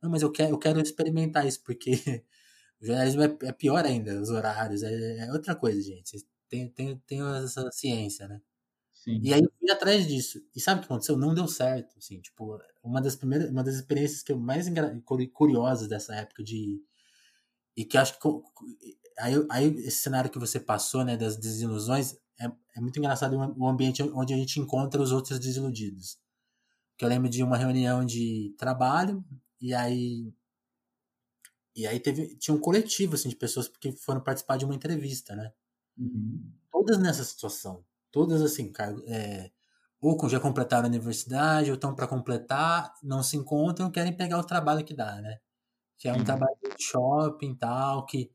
Não, mas eu quero, eu quero experimentar isso, porque o jornalismo é, é pior ainda, os horários, é, é, outra coisa, gente. Tem, tem, tem essa ciência, né? Sim. E aí eu fui atrás disso. E sabe o que aconteceu? Não deu certo, assim, tipo, uma das primeiras, uma das experiências que eu mais curiosas dessa época de e que acho que aí, aí esse cenário que você passou, né, das desilusões, é, é muito engraçado o ambiente onde a gente encontra os outros desiludidos. que eu lembro de uma reunião de trabalho e aí e aí teve tinha um coletivo assim de pessoas que foram participar de uma entrevista, né? Uhum. Todas nessa situação, todas assim, é, ou já completaram a universidade, ou estão para completar, não se encontram, querem pegar o trabalho que dá, né? Que é um trabalho de shopping tal, que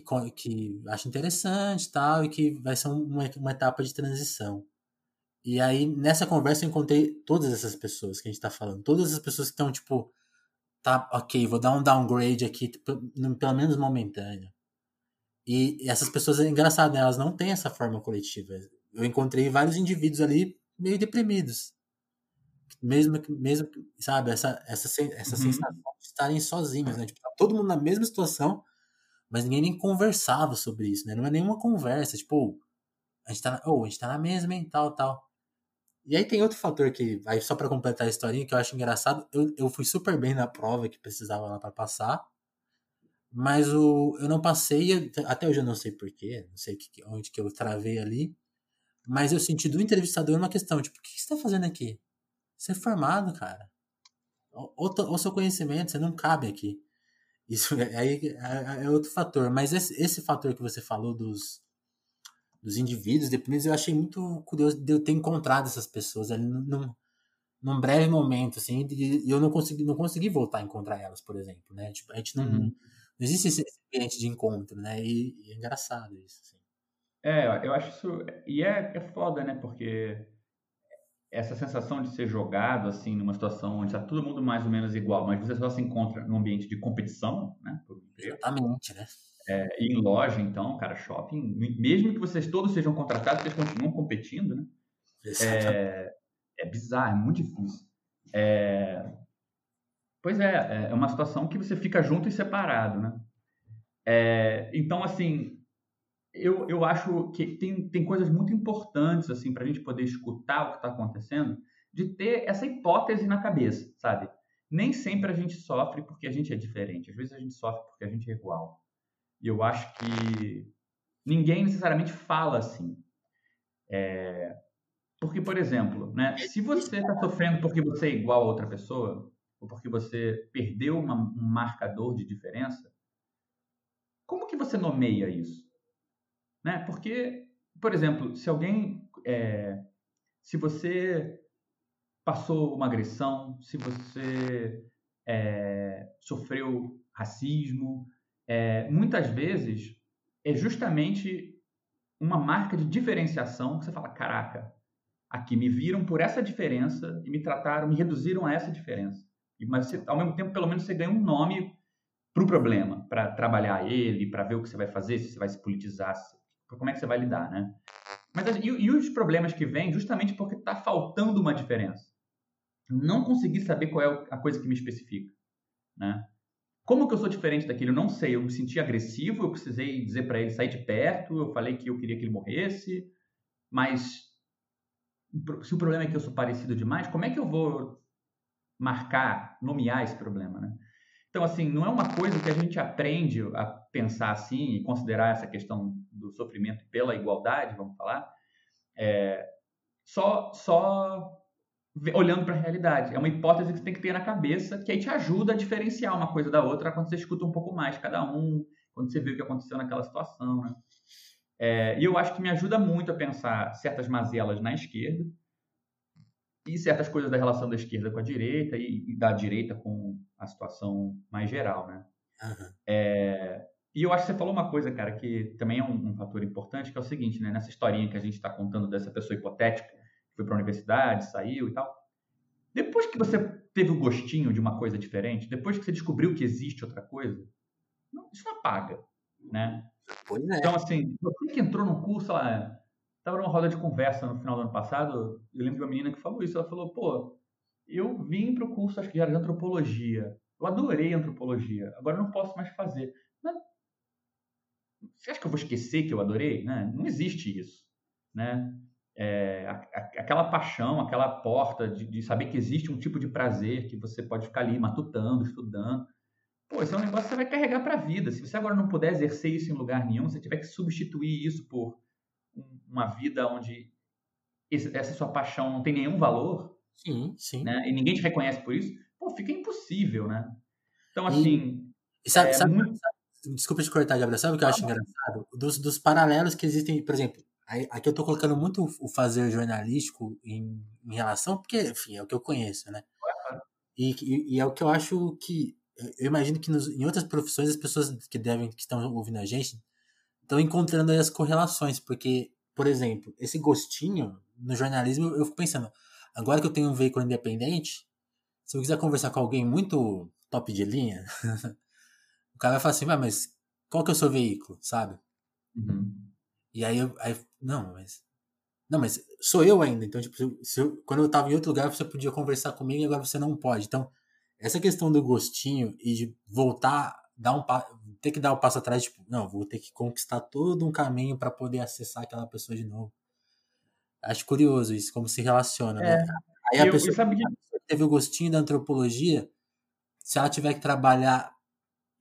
que, que acha interessante tal, e que vai ser uma, uma etapa de transição. E aí, nessa conversa, eu encontrei todas essas pessoas que a gente tá falando. Todas as pessoas que estão, tipo, tá, ok, vou dar um downgrade aqui, pelo menos momentâneo. E essas pessoas, é engraçado, né? Elas não têm essa forma coletiva. Eu encontrei vários indivíduos ali meio deprimidos. Mesmo, mesmo sabe, essa, essa, essa uhum. sensação de estarem sozinhos, né? Tipo, tá todo mundo na mesma situação, mas ninguém nem conversava sobre isso, né? Não é nenhuma conversa, tipo, a gente tá, oh, a gente tá na mesma, hein, tal, tal. E aí tem outro fator que, aí só para completar a historinha, que eu acho engraçado, eu, eu fui super bem na prova que precisava lá para passar, mas o, eu não passei, até hoje eu não sei porquê, não sei que, onde que eu travei ali, mas eu senti do entrevistador uma questão, tipo, o que você tá fazendo aqui? Você é formado, cara. O seu conhecimento, você não cabe aqui. Isso aí é, é, é, outro fator. Mas esse, esse fator que você falou dos, dos indivíduos deprimidos, eu achei muito curioso de eu ter encontrado essas pessoas ali num, num breve momento, assim, e eu não consegui, não consegui voltar a encontrar elas, por exemplo, né? Tipo, a gente não, uhum. não existe esse ambiente de encontro, né? E, e é engraçado isso, assim. É, eu acho isso. E é, é foda, né? Porque essa sensação de ser jogado, assim, numa situação onde está todo mundo mais ou menos igual, mas você só se encontra num ambiente de competição, né? Exatamente, né? É, e em loja, então, cara, shopping, mesmo que vocês todos sejam contratados, vocês continuam competindo, né? É, é bizarro, é muito difícil. É, pois é, é uma situação que você fica junto e separado, né? É, então, assim, eu, eu acho que tem, tem coisas muito importantes assim para a gente poder escutar o que está acontecendo, de ter essa hipótese na cabeça, sabe? Nem sempre a gente sofre porque a gente é diferente, às vezes a gente sofre porque a gente é igual. E eu acho que ninguém necessariamente fala assim. É... Porque, por exemplo, né, se você está sofrendo porque você é igual a outra pessoa, ou porque você perdeu uma, um marcador de diferença, como que você nomeia isso? Né? Porque, por exemplo, se alguém. É, se você passou uma agressão, se você é, sofreu racismo, é, muitas vezes é justamente uma marca de diferenciação que você fala: caraca, aqui me viram por essa diferença e me trataram, me reduziram a essa diferença. Mas você, ao mesmo tempo, pelo menos você ganha um nome para o problema, para trabalhar ele, para ver o que você vai fazer, se você vai se politizar, como é que você vai lidar, né? Mas e, e os problemas que vêm justamente porque está faltando uma diferença. Não consegui saber qual é a coisa que me especifica, né? Como que eu sou diferente daquele? Eu não sei. Eu me senti agressivo, eu precisei dizer para ele sair de perto, eu falei que eu queria que ele morresse, mas se o problema é que eu sou parecido demais, como é que eu vou marcar, nomear esse problema, né? Então, assim, não é uma coisa que a gente aprende a pensar assim e considerar essa questão do sofrimento pela igualdade, vamos falar, é, só, só olhando para a realidade. É uma hipótese que você tem que ter na cabeça, que aí te ajuda a diferenciar uma coisa da outra quando você escuta um pouco mais cada um, quando você vê o que aconteceu naquela situação, né? É, e eu acho que me ajuda muito a pensar certas mazelas na esquerda e certas coisas da relação da esquerda com a direita e, e da direita com a situação mais geral, né? Uhum. É, e eu acho que você falou uma coisa, cara, que também é um, um fator importante, que é o seguinte, né? Nessa historinha que a gente está contando dessa pessoa hipotética, que foi para a universidade, saiu e tal. Depois que você teve o gostinho de uma coisa diferente, depois que você descobriu que existe outra coisa, não, isso não apaga, né? É. Então, assim, você que entrou no curso, lá, estava numa roda de conversa no final do ano passado, eu lembro de uma menina que falou isso, ela falou, pô, eu vim para o curso, acho que era de antropologia. Eu adorei antropologia. Agora não posso mais fazer. Mas, você acha que eu vou esquecer que eu adorei? Né? Não existe isso. Né? É, a, a, aquela paixão, aquela porta de, de, saber que existe um tipo de prazer que você pode ficar ali matutando, estudando. Pô, esse é um negócio que você vai carregar para a vida. Se você agora não puder exercer isso em lugar nenhum, você tiver que substituir isso por uma vida onde esse, essa sua paixão não tem nenhum valor, Sim, sim. Né? E ninguém te reconhece por isso, pô, fica impossível, né? Então, assim. E, sabe, é sabe, muito... sabe, desculpa te cortar, Gabriel. Sabe o que eu acho engraçado? Dos, dos paralelos que existem, por exemplo, aqui eu tô colocando muito o fazer jornalístico em, em relação, porque, enfim, é o que eu conheço, né? E, e, e é o que eu acho que. Eu imagino que nos, em outras profissões as pessoas que devem, que estão ouvindo a gente, estão encontrando aí as correlações, porque, por exemplo, esse gostinho no jornalismo, eu fico pensando, agora que eu tenho um veículo independente, se eu quiser conversar com alguém muito top de linha, o cara vai falar assim, mas qual que é o seu veículo, sabe? Uhum. E aí, eu, aí, não, mas não, mas sou eu ainda. Então, tipo, se eu, quando eu tava em outro lugar, você podia conversar comigo e agora você não pode. Então, essa questão do gostinho e de voltar, dar um ter que dar o um passo atrás, tipo, não, vou ter que conquistar todo um caminho para poder acessar aquela pessoa de novo. Acho curioso isso, como se relaciona, né? é. né? Aí a, eu, pessoa, eu que teve o gostinho da antropologia, se ela tiver que trabalhar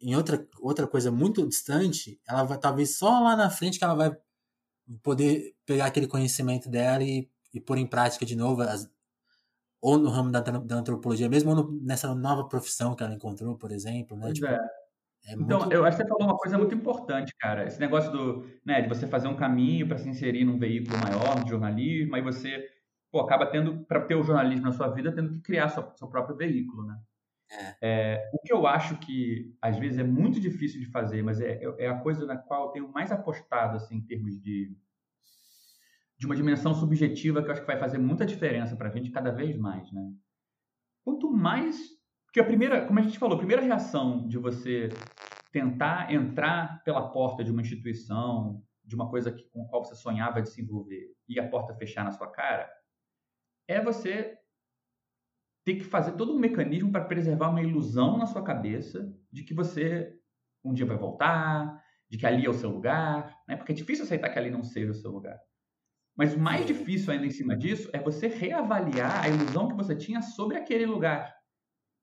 em outra, outra coisa muito distante, ela vai talvez só lá na frente que ela vai poder pegar aquele conhecimento dela e, e pôr em prática de novo, as, ou no ramo da, da antropologia mesmo, ou no, nessa nova profissão que ela encontrou, por exemplo, né? Tipo, é. É então, muito... eu acho que você falou uma coisa muito importante, cara. Esse negócio do, né, de você fazer um caminho para se inserir num veículo maior de jornalismo, aí você pô, acaba tendo, para ter o jornalismo na sua vida, tendo que criar seu, seu próprio veículo, né? É. É, o que eu acho que às vezes é muito difícil de fazer, mas é, é a coisa na qual eu tenho mais apostado assim, em termos de, de uma dimensão subjetiva que eu acho que vai fazer muita diferença para a gente cada vez mais. Né? Quanto mais. Porque a primeira, como a gente falou, a primeira reação de você tentar entrar pela porta de uma instituição, de uma coisa que, com a qual você sonhava de se envolver, e a porta fechar na sua cara, é você ter que fazer todo um mecanismo para preservar uma ilusão na sua cabeça de que você um dia vai voltar, de que ali é o seu lugar, né? Porque é difícil aceitar que ali não seja o seu lugar. Mas o mais difícil ainda em cima disso é você reavaliar a ilusão que você tinha sobre aquele lugar.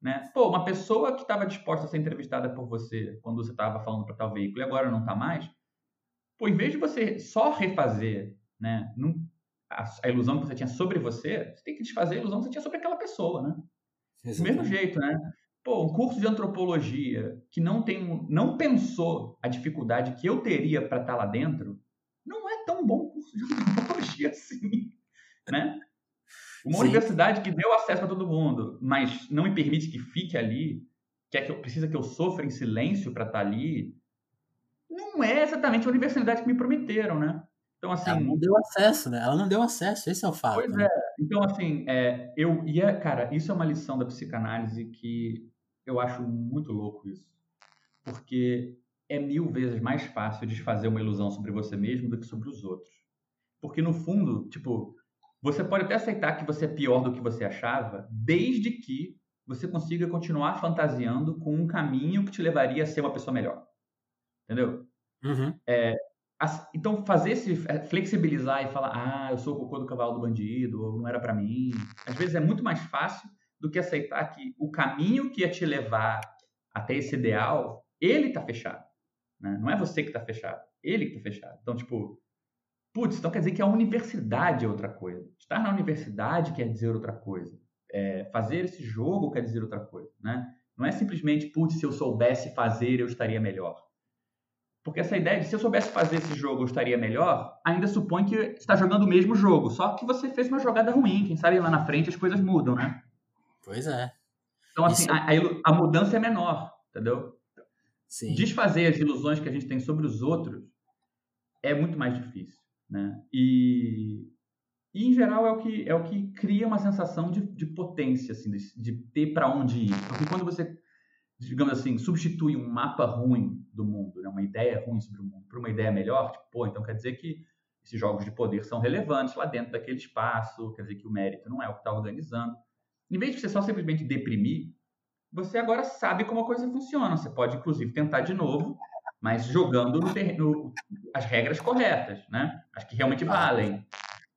Né? Pô, uma pessoa que estava disposta a ser entrevistada por você quando você estava falando para tal veículo e agora não está mais, pô, em vez de você só refazer né, a, a, ilusão que você tinha sobre você, você tem que desfazer a ilusão que você tinha sobre aquela pessoa, né? Do mesmo jeito, né? Pô, um curso de antropologia que não tem, não pensou a dificuldade que eu teria para estar tá lá dentro, não é tão bom curso de antropologia assim, né? Uma Sim. universidade que deu acesso para todo mundo, mas não me permite que fique ali, quer que eu precisa que eu sofra em silêncio para estar tá ali, não é exatamente a universidade que me prometeram, né? Então, assim. Ela não deu acesso, né? Ela não deu acesso, esse é o fato. Pois né? é. Então, assim, é, eu ia. Cara, isso é uma lição da psicanálise que eu acho muito louco isso. Porque é mil vezes mais fácil desfazer uma ilusão sobre você mesmo do que sobre os outros. Porque, no fundo, tipo, você pode até aceitar que você é pior do que você achava, desde que você consiga continuar fantasiando com um caminho que te levaria a ser uma pessoa melhor. Entendeu? Uhum. É, então, fazer esse é, flexibilizar e falar, ah, eu sou o cocô do cavalo do bandido, ou não era para mim, às vezes é muito mais fácil do que aceitar que o caminho que ia te levar até esse ideal, ele tá fechado. Né? Não é você que tá fechado, ele que tá fechado. Então, tipo, putz, então quer dizer que a universidade é outra coisa. Estar na universidade quer dizer outra coisa. É, fazer esse jogo quer dizer outra coisa, né? Não é simplesmente, putz, se eu soubesse fazer, eu estaria melhor. Porque essa ideia de se eu soubesse fazer esse jogo eu estaria melhor, ainda supõe que está jogando o mesmo jogo, só que você fez uma jogada ruim. Quem sabe lá na frente as coisas mudam, né? Pois é. Então, assim, Isso... a, a, mudança é menor, entendeu? Sim. Desfazer as ilusões que a gente tem sobre os outros é muito mais difícil, né? E, e em geral é o que é o que cria uma sensação de, de potência, assim, de, de ter para onde ir. Porque quando você digamos assim, substitui um mapa ruim do mundo, né, uma ideia ruim sobre o mundo, por uma ideia melhor, tipo, pô, então quer dizer que esses jogos de poder são relevantes lá dentro daquele espaço, quer dizer que o mérito não é o que está organizando. Em vez de você só simplesmente deprimir, você agora sabe como a coisa funciona. Você pode, inclusive, tentar de novo, mas jogando no terreno, as regras corretas, né? As que realmente valem.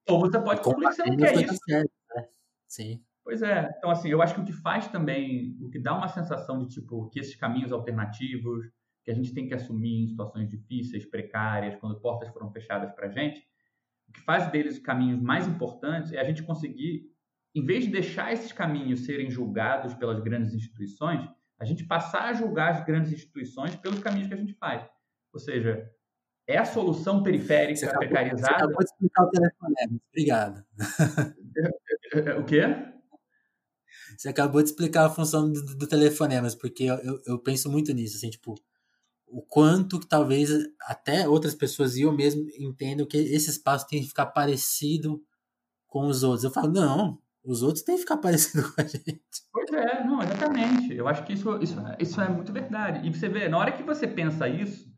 Ou você pode concluir que você não quer isso. Né? Sim. Pois é. Então, assim, eu acho que o que faz também, o que dá uma sensação de, tipo, que esses caminhos alternativos, que a gente tem que assumir em situações difíceis, precárias, quando portas foram fechadas para a gente, o que faz deles caminhos mais importantes é a gente conseguir em vez de deixar esses caminhos serem julgados pelas grandes instituições, a gente passar a julgar as grandes instituições pelos caminhos que a gente faz. Ou seja, é a solução periférica você acabou, precarizada. Você acabou de explicar o telefonema. Obrigado. o quê? Você acabou de explicar a função do, do telefonemas, porque eu, eu, eu, penso muito nisso, assim, tipo, o quanto que talvez até outras pessoas e eu mesmo entendam que esse espaço tem que ficar parecido com os outros. Eu falo, não, os outros têm que ficar parecido com a gente. Pois é, não, exatamente. Eu acho que isso, isso, isso é muito verdade. E você vê, na hora que você pensa isso,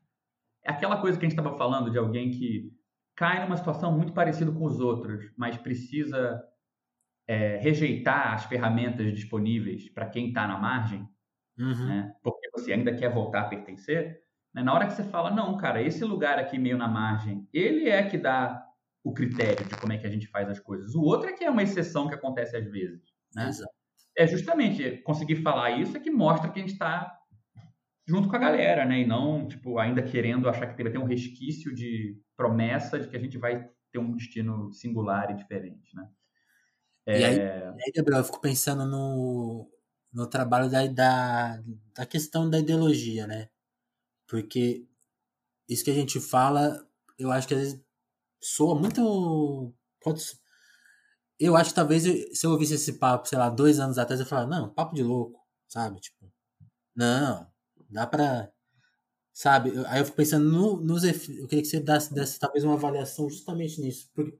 é aquela coisa que a gente estava falando de alguém que cai numa situação muito parecida com os outros, mas precisa é, rejeitar as ferramentas disponíveis para quem está na margem, uhum. né? porque você ainda quer voltar a pertencer. Né? Na hora que você fala, não, cara, esse lugar aqui meio na margem, ele é que dá o critério de como é que a gente faz as coisas. O outro é que é uma exceção que acontece às vezes. Né? É justamente conseguir falar isso é que mostra que a gente está junto com a galera, né? E não, tipo, ainda querendo achar que vai ter um resquício de promessa de que a gente vai ter um destino singular e diferente, né? É... E, aí, aí, Gabriel, eu fico pensando no, no trabalho da, da, da questão da ideologia, né? Porque isso que a gente fala, eu acho que às vezes soa muito. Eu acho que talvez se eu ouvisse esse papo, sei lá, dois anos atrás, eu falaria, não, papo de louco, sabe? Tipo, não, Dá pra. Sabe? Aí eu fico pensando no, nos efeitos. Eu queria que você desse, desse talvez uma avaliação justamente nisso. Porque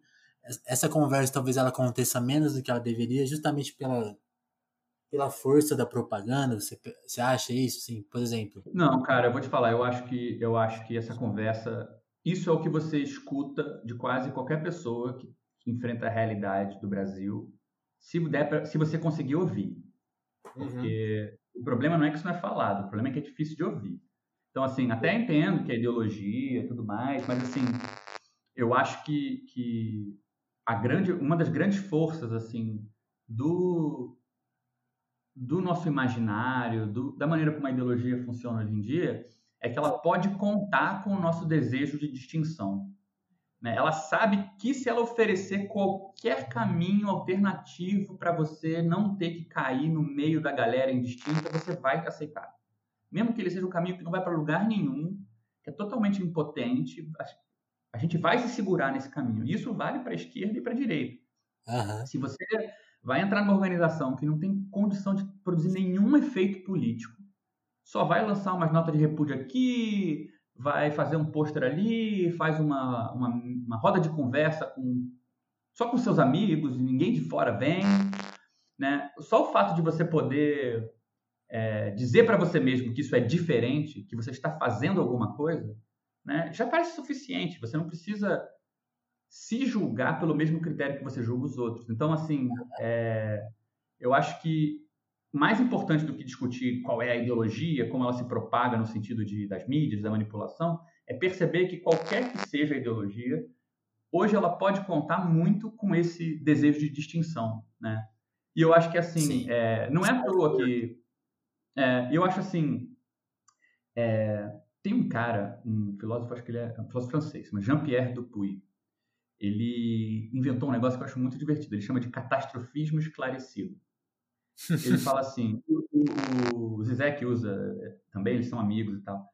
essa conversa talvez ela aconteça menos do que ela deveria, justamente pela, pela força da propaganda. Você, você acha isso, sim? Por exemplo? Não, cara, eu vou te falar. Eu acho que eu acho que essa conversa, isso é o que você escuta de quase qualquer pessoa que, enfrenta a realidade do Brasil, se der pra, se você conseguir ouvir, uhum. porque uhum. O problema não é que isso não é falado, o problema é que é difícil de ouvir. Então, assim, até entendo que é ideologia e tudo mais, mas, assim, eu acho que, que a grande, uma das grandes forças, assim, do, do nosso imaginário, do, da maneira como a ideologia funciona hoje em dia, é que ela pode contar com o nosso desejo de distinção. Né? Ela sabe que se ela oferecer qualquer caminho alternativo para você não ter que cair no meio da galera indistinta, você vai aceitar. Mesmo que ele seja um caminho que não vai para lugar nenhum, que é totalmente impotente, a gente vai se segurar nesse caminho. Isso vale para a esquerda e para a direita. Uhum. Se você vai entrar numa organização que não tem condição de produzir nenhum efeito político, só vai lançar umas notas de repúdio aqui, vai fazer um pôster ali, faz uma, uma, uma, roda de conversa com só com seus amigos ninguém de fora vem, né? Só o fato de você poder é, dizer para você mesmo que isso é diferente, que você está fazendo alguma coisa, né? Já parece suficiente. Você não precisa se julgar pelo mesmo critério que você julga os outros. Então, assim, é, eu acho que mais importante do que discutir qual é a ideologia, como ela se propaga no sentido de, das mídias, da manipulação, é perceber que qualquer que seja a ideologia, hoje ela pode contar muito com esse desejo de distinção, né? E eu acho que assim, é, não é à toa que é, eu acho assim, é, tem um cara, um filósofo, acho que ele é um filósofo francês, mas Jean-Pierre Dupuy. Ele inventou um negócio que eu acho muito divertido. Ele chama de catastrofismo esclarecido. Ele fala assim, o, o, Zizek usa é, também, eles são amigos e tal.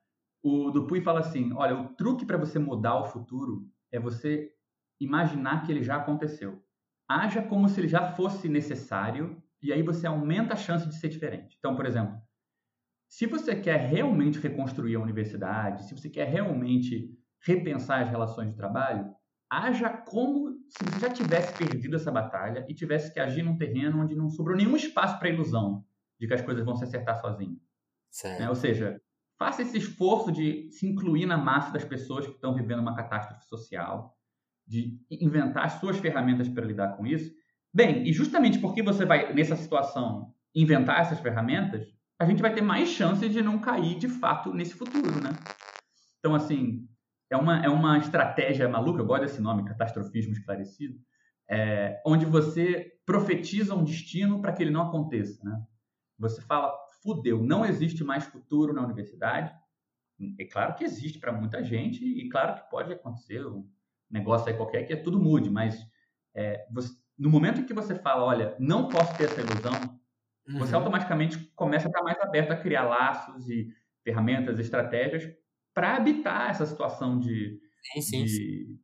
O Dupuy fala assim, olha, o truque para você mudar o futuro é você imaginar que ele já aconteceu. Haja como se ele já fosse necessário e aí você aumenta a chance de ser diferente. Então, por exemplo, se você quer realmente reconstruir a universidade, se você quer realmente repensar as relações de trabalho, haja como se você já tivesse perdido essa batalha e tivesse que agir num terreno onde não sobrou nenhum espaço para ilusão de que as coisas vão se acertar sozinho. Né? Ou seja, faça esse esforço de se incluir na massa das pessoas que estão vivendo uma catástrofe social, de inventar as suas ferramentas para lidar com isso. Bem, e justamente porque você vai, nessa situação, inventar essas ferramentas, a gente vai ter mais chances de não cair de fato nesse futuro, né? Então, assim, é uma, é uma estratégia maluca, eu gosto desse nome, catastrofismo esclarecido, é, onde você profetiza um destino para que ele não aconteça. Né? Você fala, fudeu, não existe mais futuro na universidade. É claro que existe para muita gente e claro que pode acontecer um negócio aí qualquer que tudo mude, mas é, você, no momento em que você fala, olha, não posso ter essa ilusão, uhum. você automaticamente começa a estar mais aberto a criar laços e ferramentas, estratégias para habitar essa situação de, sim, sim, de, sim. de,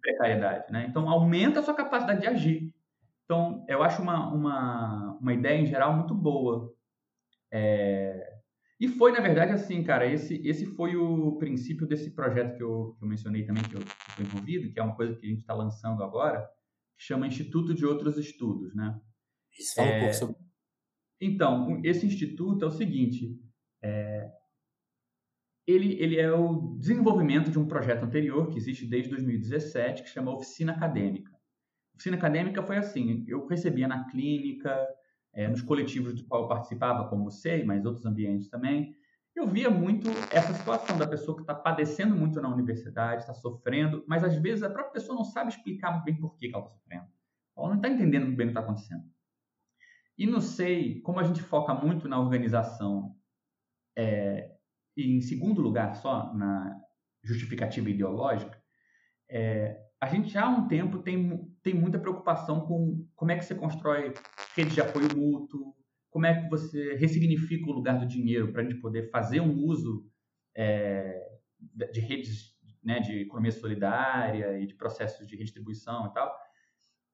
precariedade. Né? Então, aumenta a sua capacidade de agir. Então, eu acho uma, uma, uma ideia, em geral, muito boa. É... E foi, na verdade, assim, cara, esse, esse foi o princípio desse projeto que eu, que eu mencionei também, que eu estou envolvido, que é uma coisa que a gente está lançando agora, que chama Instituto de Outros Estudos, né? Isso, fala é... um pouco sobre... Então, esse instituto é o seguinte, é, ele, ele é o desenvolvimento de um projeto anterior que existe desde 2017, que chama Oficina Acadêmica. Oficina Acadêmica foi assim, eu recebia na clínica, é, nos coletivos do qual eu participava, como você, mas outros ambientes também, eu via muito essa situação da pessoa que está padecendo muito na universidade, está sofrendo, mas às vezes a própria pessoa não sabe explicar bem por que ela está sofrendo. Ela não está entendendo bem o que está acontecendo. E não sei, como a gente foca muito na organização é, e em segundo lugar só na justificativa ideológica, é, a gente já há um tempo tem, tem muita preocupação com como é que você constrói redes de apoio mútuo, como é que você ressignifica o lugar do dinheiro para a gente poder fazer um uso é, de redes né, de economia solidária e de processos de redistribuição e tal.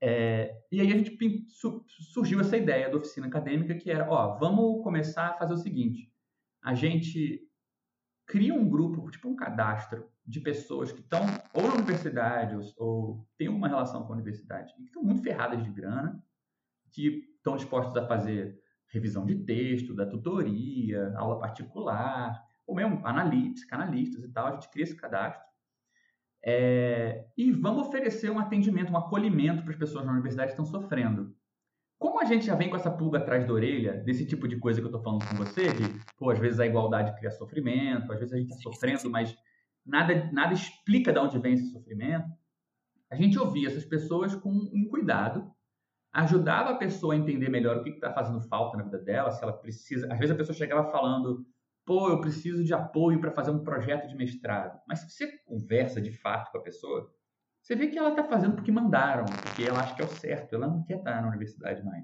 É, e aí a gente surgiu essa ideia da oficina acadêmica que era, ó, vamos começar a fazer o seguinte, a gente cria um grupo, tipo um cadastro de pessoas que estão ou na universidade ou, ou têm uma relação com a universidade e que estão muito ferradas de grana, que estão dispostos a fazer revisão de texto, da tutoria, aula particular, ou mesmo analítica, analistas e tal, a gente cria esse cadastro. É, e vamos oferecer um atendimento, um acolhimento para as pessoas na universidade que estão sofrendo. Como a gente já vem com essa pulga atrás da orelha, desse tipo de coisa que eu estou falando com você, de, pô, às vezes a igualdade cria sofrimento, às vezes a gente está sofrendo, mas nada, nada explica de onde vem esse sofrimento, a gente ouvia essas pessoas com um cuidado, ajudava a pessoa a entender melhor o que está fazendo falta na vida dela, se ela precisa. Às vezes a pessoa chegava falando, pô, eu preciso de apoio para fazer um projeto de mestrado. Mas se você conversa de fato com a pessoa, você vê que ela está fazendo porque mandaram, porque ela acha que é o certo, ela não quer estar na universidade mais.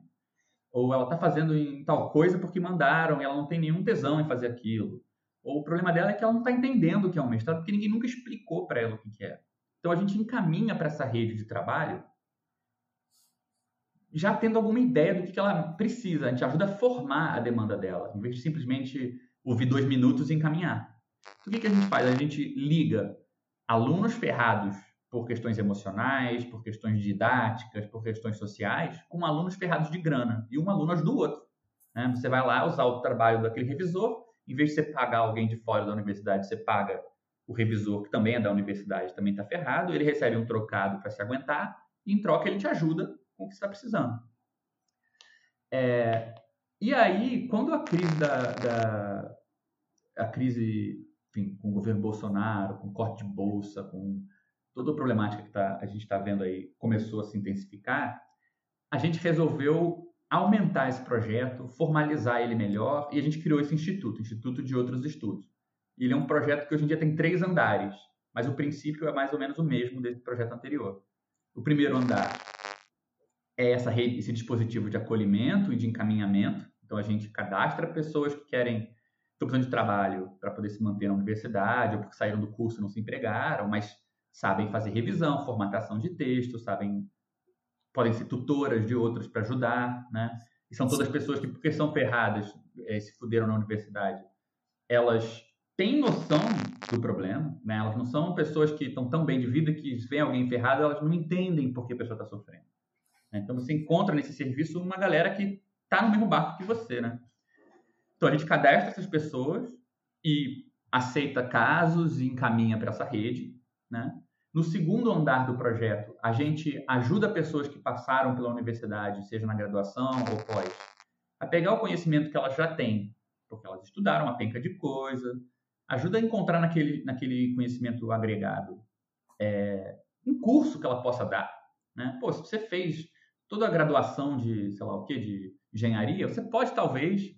Ou ela está fazendo em tal coisa porque mandaram e ela não tem nenhum tesão em fazer aquilo. Ou o problema dela é que ela não está entendendo o que é um mestrado porque ninguém nunca explicou para ela o que é. Então a gente encaminha para essa rede de trabalho já tendo alguma ideia do que ela precisa. A gente ajuda a formar a demanda dela, em vez de simplesmente ouvir dois minutos e encaminhar. Então, o que, que a gente faz? A gente liga alunos ferrados por questões emocionais, por questões didáticas, por questões sociais, com alunos ferrados de grana. E um aluno ajuda o outro. Né? Você vai lá usar o trabalho daquele revisor, em vez de você pagar alguém de fora da universidade, você paga o revisor, que também é da universidade, também está ferrado, ele recebe um trocado para se aguentar, e em troca ele te ajuda com o que você está precisando. É, e aí, quando a crise da, da a crise enfim, com o governo Bolsonaro, com corte de bolsa, com toda a problemática que tá, a gente está vendo aí começou a se intensificar, a gente resolveu aumentar esse projeto, formalizar ele melhor e a gente criou esse instituto, Instituto de Outros Estudos. Ele é um projeto que hoje em dia tem três andares, mas o princípio é mais ou menos o mesmo desse projeto anterior. O primeiro andar é essa rede, esse dispositivo de acolhimento e de encaminhamento. Então a gente cadastra pessoas que querem estão precisando de trabalho para poder se manter na universidade ou porque saíram do curso e não se empregaram, mas sabem fazer revisão, formatação de texto, sabem podem ser tutoras de outros para ajudar, né? E são todas pessoas que, porque são ferradas, é, se fuderam na universidade, elas têm noção do problema, né? Elas não são pessoas que estão tão bem de vida que vem alguém ferrado, elas não entendem por que a pessoa está sofrendo. Né? Então você encontra nesse serviço uma galera que está no mesmo barco que você, né? Então a gente cadastra essas pessoas e aceita casos e encaminha para essa rede, né? No segundo andar do projeto, a gente ajuda pessoas que passaram pela universidade, seja na graduação ou pós, a pegar o conhecimento que elas já têm, porque elas estudaram uma penca de coisa, ajuda a encontrar naquele, naquele conhecimento agregado é, um curso que ela possa dar. Né? Pô, se você fez toda a graduação de, sei lá o que, de engenharia, você pode talvez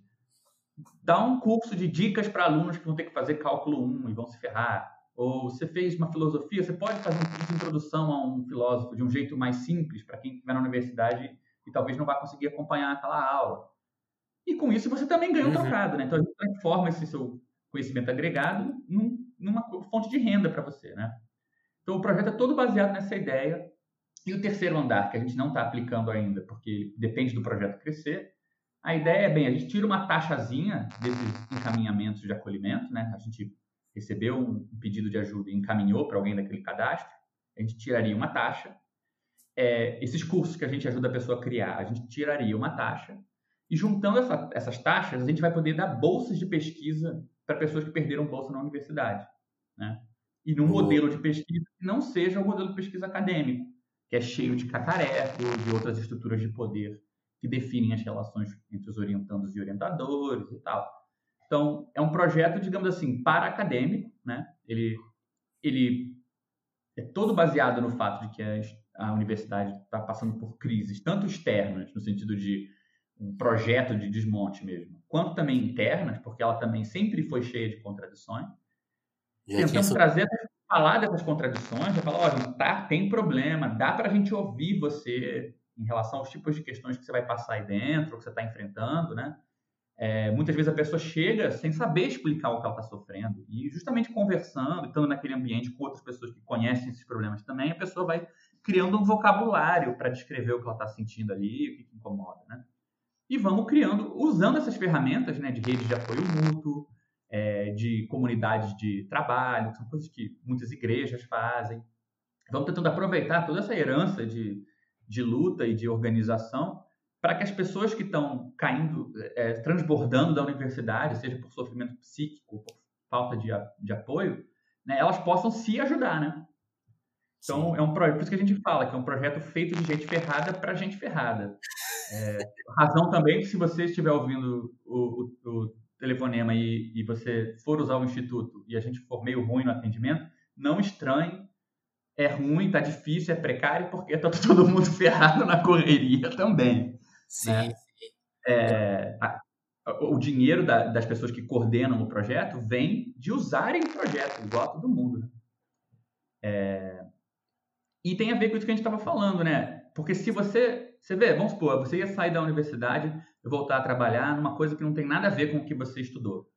dar um curso de dicas para alunos que vão ter que fazer cálculo 1 e vão se ferrar ou você fez uma filosofia, você pode fazer um curso de introdução a um filósofo de um jeito mais simples para quem estiver na universidade e talvez não vá conseguir acompanhar aquela aula. E com isso você também ganha um uhum. trocado, né? Então a gente transforma esse seu conhecimento agregado num, numa fonte de renda para você, né? Então o projeto é todo baseado nessa ideia. E o terceiro andar, que a gente não está aplicando ainda, porque depende do projeto crescer, a ideia é, bem, a gente tira uma taxazinha desses encaminhamentos de acolhimento, né? A gente recebeu um pedido de ajuda e encaminhou para alguém daquele cadastro, a gente tiraria uma taxa. É, esses cursos que a gente ajuda a pessoa a criar, a gente tiraria uma taxa. E juntando essa, essas taxas, a gente vai poder dar bolsas de pesquisa para pessoas que perderam bolsa na universidade. Né? E num modelo de pesquisa que não seja o modelo de pesquisa acadêmico, que é cheio de cacareco, de outras estruturas de poder que definem as relações entre os orientandos e orientadores e tal. Então, é um projeto, digamos assim, para acadêmico, né? Ele, ele é todo baseado no fato de que a, a universidade está passando por crises, tanto externas, no sentido de um projeto de desmonte mesmo, quanto também internas, porque ela também sempre foi cheia de contradições. Tentamos trazer, falar dessas contradições, já falar, ó, tá, tem problema, dá para a gente ouvir você em relação aos tipos de questões que você vai passar aí dentro, que você está enfrentando, né? É, muitas vezes a pessoa chega sem saber explicar o que ela está sofrendo e justamente conversando, estando naquele ambiente com outras pessoas que conhecem esses problemas também, a pessoa vai criando um vocabulário para descrever o que ela está sentindo ali, o que incomoda, né? E vamos criando, usando essas ferramentas, né, de rede de apoio mútuo, é, de comunidades de trabalho, que são coisas que muitas igrejas fazem. Vamos tentando aproveitar toda essa herança de, de luta e de organização para que as pessoas que estão caindo, é, transbordando da universidade, seja por sofrimento psíquico, por falta de, de apoio, né, elas possam se ajudar, né? Então, Sim. é um projeto, por isso que a gente fala que é um projeto feito de gente ferrada para gente ferrada. É, razão também que se você estiver ouvindo o, o, o telefonema e, e, você for usar o instituto e a gente for meio ruim no atendimento, não estranhe, é ruim, tá difícil, é precário, porque tá todo mundo ferrado na correria também. Sim. Né? É, a, o dinheiro da, das pessoas que coordenam o projeto vem de usarem o projeto, igual a todo mundo. Né? É, e tem a ver com isso que a gente estava falando, né? Porque se você, você vê, vamos supor, você ia sair da universidade e voltar a trabalhar numa coisa que não tem nada a ver com o que você estudou.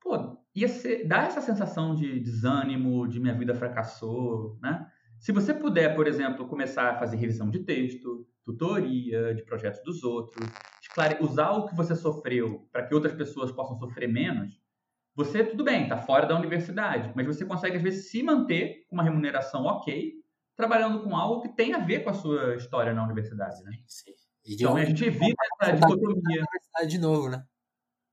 Pô, ia ser, dá essa sensação de desânimo, de minha vida fracassou, né? Se você puder, por exemplo, começar a fazer revisão de texto, tutoria, de projetos dos outros, usar o que você sofreu para que outras pessoas possam sofrer menos, você, tudo bem, está fora da universidade, mas você consegue, às vezes, se manter com uma remuneração ok, trabalhando com algo que tem a ver com a sua história na universidade, né? Sim. Então, a gente evita essa dicotomia. De novo, né?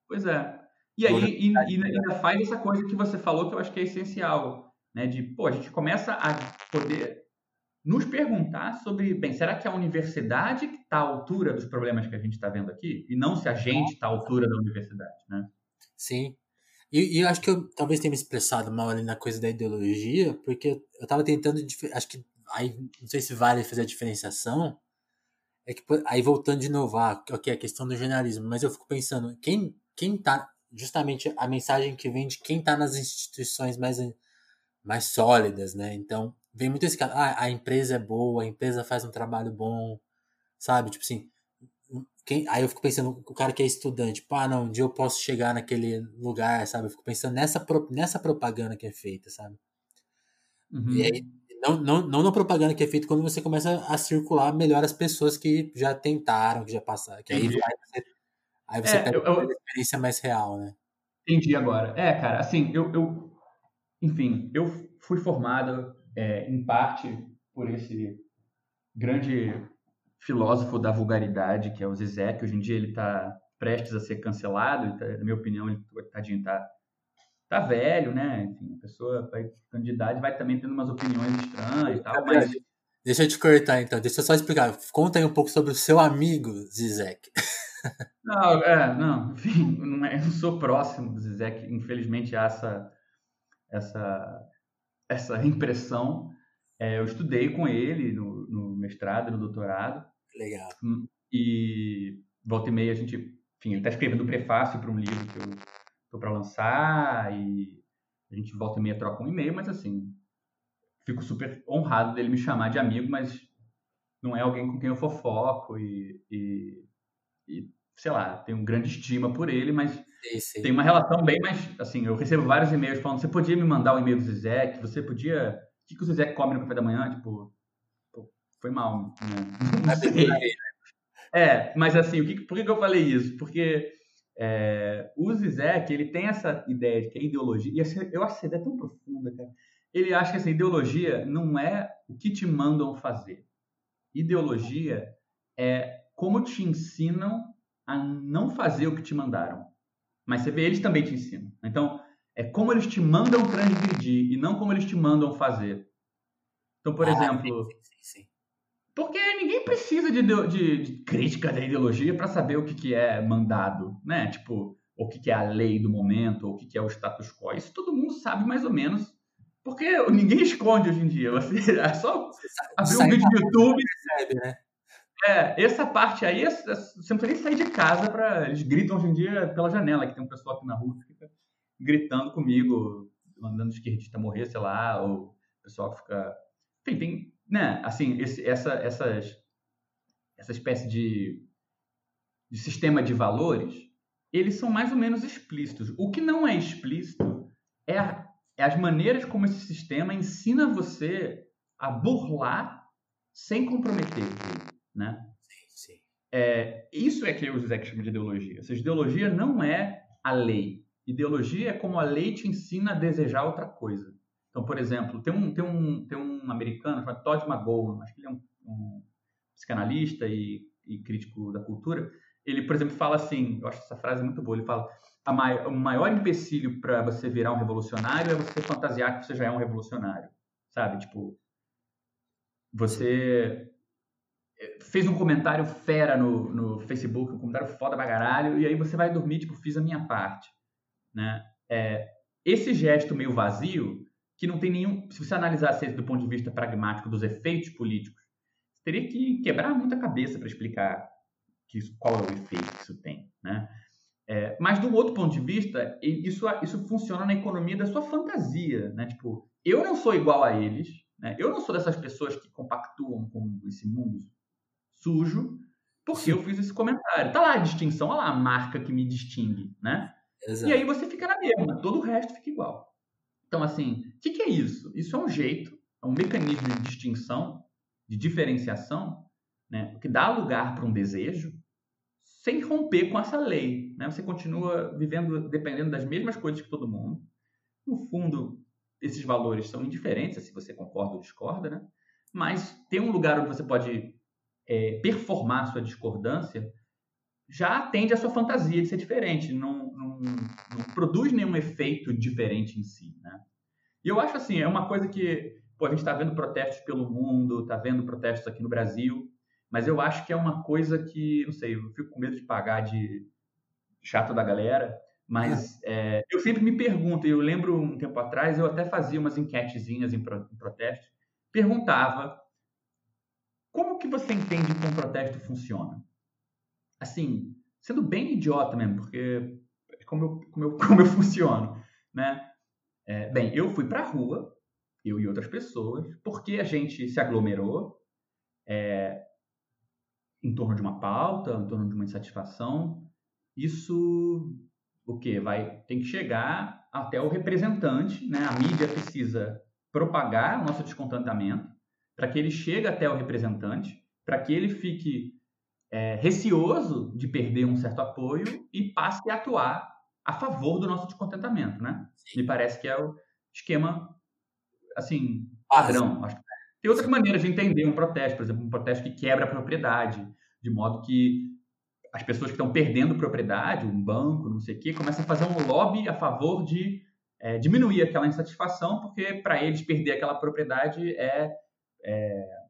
Pois é. E aí, e, e ainda faz essa coisa que você falou que eu acho que é essencial, né? De, pô, a gente começa a poder nos perguntar sobre, bem, será que a universidade está à altura dos problemas que a gente está vendo aqui? E não se a gente está à altura da universidade, né? Sim. E, e, eu acho que eu talvez tenha me expressado mal ali na coisa da ideologia, porque eu estava tentando, acho que aí não sei se vale fazer a diferenciação, é que aí voltando de novo, ah, ok, a questão do jornalismo, mas eu fico pensando, quem, quem tá, justamente a mensagem que vem de quem está nas instituições mais, mais sólidas, né? Então, vem muito esse cara, ah, a empresa é boa, a empresa faz um trabalho bom, sabe? Tipo assim, quem, aí eu fico pensando, o cara que é estudante, pá, não, um dia eu posso chegar naquele lugar, sabe? Eu fico pensando nessa, nessa propaganda que é feita, sabe? Uhum. E aí, não, não, não na propaganda que é feita quando você começa a circular melhor as pessoas que já tentaram, que já passaram. Que aí, aí você, aí você é, pega eu, uma experiência mais real, né? Entendi agora. É, cara, assim, eu, eu enfim, eu fui formado é, em parte por esse grande filósofo da vulgaridade, que é o Zizek. Hoje em dia ele está prestes a ser cancelado, tá, na minha opinião, ele tadinho está tá velho, né? Enfim, a pessoa vai ficando de idade vai também tendo umas opiniões estranhas e tal, mas... Deixa eu te cortar então, deixa eu só explicar. Conta aí um pouco sobre o seu amigo Zizek. Não, é, não, enfim, não, é, não sou próximo do Zizek, infelizmente há essa, essa essa impressão. É, eu estudei com ele no, no mestrado, no doutorado. Legal. Hum, e volta e meia a gente, enfim, ele está escrevendo o prefácio para um livro que eu estou para lançar e A gente volta e meia troca um e-mail, mas assim, fico super honrado dele me chamar de amigo, mas não é alguém com quem eu fofoco e, e, e sei lá, tenho grande estima por ele, mas sim, sim. tem uma relação bem mais, assim, eu recebo vários e-mails falando, você podia me mandar o um e-mail do Zizek, você podia, o que, que o Zizek come no café da manhã, tipo, pô, foi mal, né? É, mas assim, o que, por que, que eu falei isso? Porque é, o Zizek, ele tem essa ideia de que a ideologia, e eu acho essa ideia tão profunda, cara, ele acha que essa ideologia não é o que te mandam fazer. Ideologia é como te ensinam a não fazer o que te mandaram. Mas você vê, eles também te ensinam. Então, é como eles te mandam transgredir e não como eles te mandam fazer. Então, por ah, exemplo, sim, sim, sim. Porque ninguém precisa de, de, de crítica da ideologia para saber o que, que é mandado, né? Tipo, o que, que é a lei do momento, ou o que, que é o status quo. Isso todo mundo sabe mais ou menos, porque ninguém esconde hoje em dia. Você, é só abrir um vídeo no YouTube. Percebe, né? É, essa parte aí, você não precisa nem sair de casa para Eles gritam hoje em dia pela janela, que tem um pessoal aqui na rua que fica gritando comigo, mandando o esquerdista morrer, sei lá, ou o pessoal fica. Enfim, tem né, assim, esse, essa, essas, essa espécie de, de sistema de valores, eles são mais ou menos explícitos. O que não é explícito é, a, é as maneiras como esse sistema ensina você a burlar sem comprometer, né? Sim, sim. É, isso é que os Zizek chamam de ideologia. Essa ideologia não é a lei. Ideologia é como a lei te ensina a desejar outra coisa. Então, por exemplo, tem um, tem um, tem um americano chamado Todd McGowan, acho que ele é um, um psicanalista e, e, crítico da cultura. Ele, por exemplo, fala assim, eu acho essa frase muito boa, ele fala o maior empecilho para você virar um revolucionário é você fantasiar que você já é um revolucionário, sabe? Tipo, você fez um comentário fera no, no Facebook, um comentário foda pra caralho, e aí você vai dormir, tipo, fiz a minha parte, né? É, esse gesto meio vazio que não tem nenhum. Se você analisasse do ponto de vista pragmático dos efeitos políticos, você teria que quebrar muita cabeça para explicar que isso, qual é o efeito que isso tem. Né? É, mas, do outro ponto de vista, isso, isso funciona na economia da sua fantasia. Né? Tipo, eu não sou igual a eles, né? eu não sou dessas pessoas que compactuam com esse mundo sujo, porque Sim. eu fiz esse comentário. Tá lá a distinção, olha lá a marca que me distingue, né? Exato. E aí você fica na mesma, todo o resto fica igual. Então, assim, o que, que, é isso? Isso é um jeito, é um mecanismo de distinção, de diferenciação, né, que dá lugar para um desejo, sem romper com essa lei. Né? Você continua vivendo dependendo das mesmas coisas que todo mundo. No fundo, esses valores são indiferentes, se você concorda ou discorda, né? mas tem um lugar onde você pode é, performar sua discordância já atende à sua fantasia de ser diferente, não, não, não produz nenhum efeito diferente em si, né? E eu acho assim, é uma coisa que, pô, a gente está vendo protestos pelo mundo, está vendo protestos aqui no Brasil, mas eu acho que é uma coisa que, não sei, eu fico com medo de pagar de chato da galera, mas é, eu sempre me pergunto, eu lembro um tempo atrás, eu até fazia umas enquetezinhas em, pro, em protestos, perguntava como que você entende que um protesto funciona? assim, sendo bem idiota mesmo, porque é como eu, como eu, como eu funciono, né? É, bem, eu fui para a rua, eu e outras pessoas, porque a gente se aglomerou é, em torno de uma pauta, em torno de uma insatisfação. Isso, o que vai tem que chegar até o representante, né? A mídia precisa propagar o nosso descontentamento para que ele chegue até o representante, para que ele fique é, receoso de perder um certo apoio e passe a atuar a favor do nosso descontentamento, né? Sim. Me parece que é o esquema, assim, padrão. Tem outras maneiras de entender um protesto, por exemplo, um protesto que quebra a propriedade, de modo que as pessoas que estão perdendo propriedade, um banco, não sei o quê, começam a fazer um lobby a favor de é, diminuir aquela insatisfação, porque para eles perder aquela propriedade é, é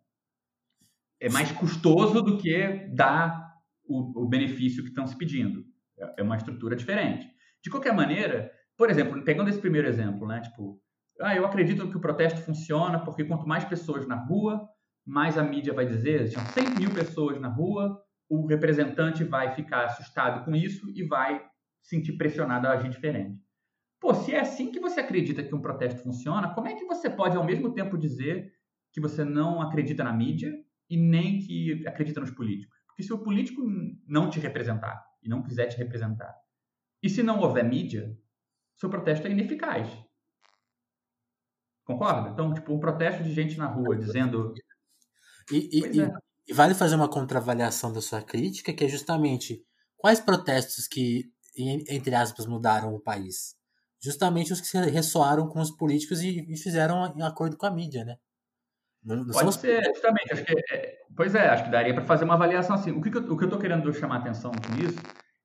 é mais custoso do que dar o, o benefício que estão se pedindo. É, é uma estrutura diferente. De qualquer maneira, por exemplo, pegando esse primeiro exemplo, né? Tipo, ah, eu acredito que o protesto funciona porque quanto mais pessoas na rua, mais a mídia vai dizer, tinham 100 mil pessoas na rua, o representante vai ficar assustado com isso e vai sentir pressionado a agir diferente. Pô, se é assim que você acredita que um protesto funciona, como é que você pode ao mesmo tempo dizer que você não acredita na mídia e nem que acredita nos políticos? Porque se o político não te representar e não quiser te representar, e se não houver mídia, seu protesto é ineficaz. Concorda? Então, tipo, um protesto de gente na rua dizendo. E, e, é. e vale fazer uma contravaliação da sua crítica, que é justamente quais protestos que, entre aspas, mudaram o país? Justamente os que ressoaram com os políticos e, e fizeram em acordo com a mídia, né? Não, não Pode ser, justamente. Acho que, é, pois é, acho que daria para fazer uma avaliação assim. O que, que eu estou querendo chamar atenção com isso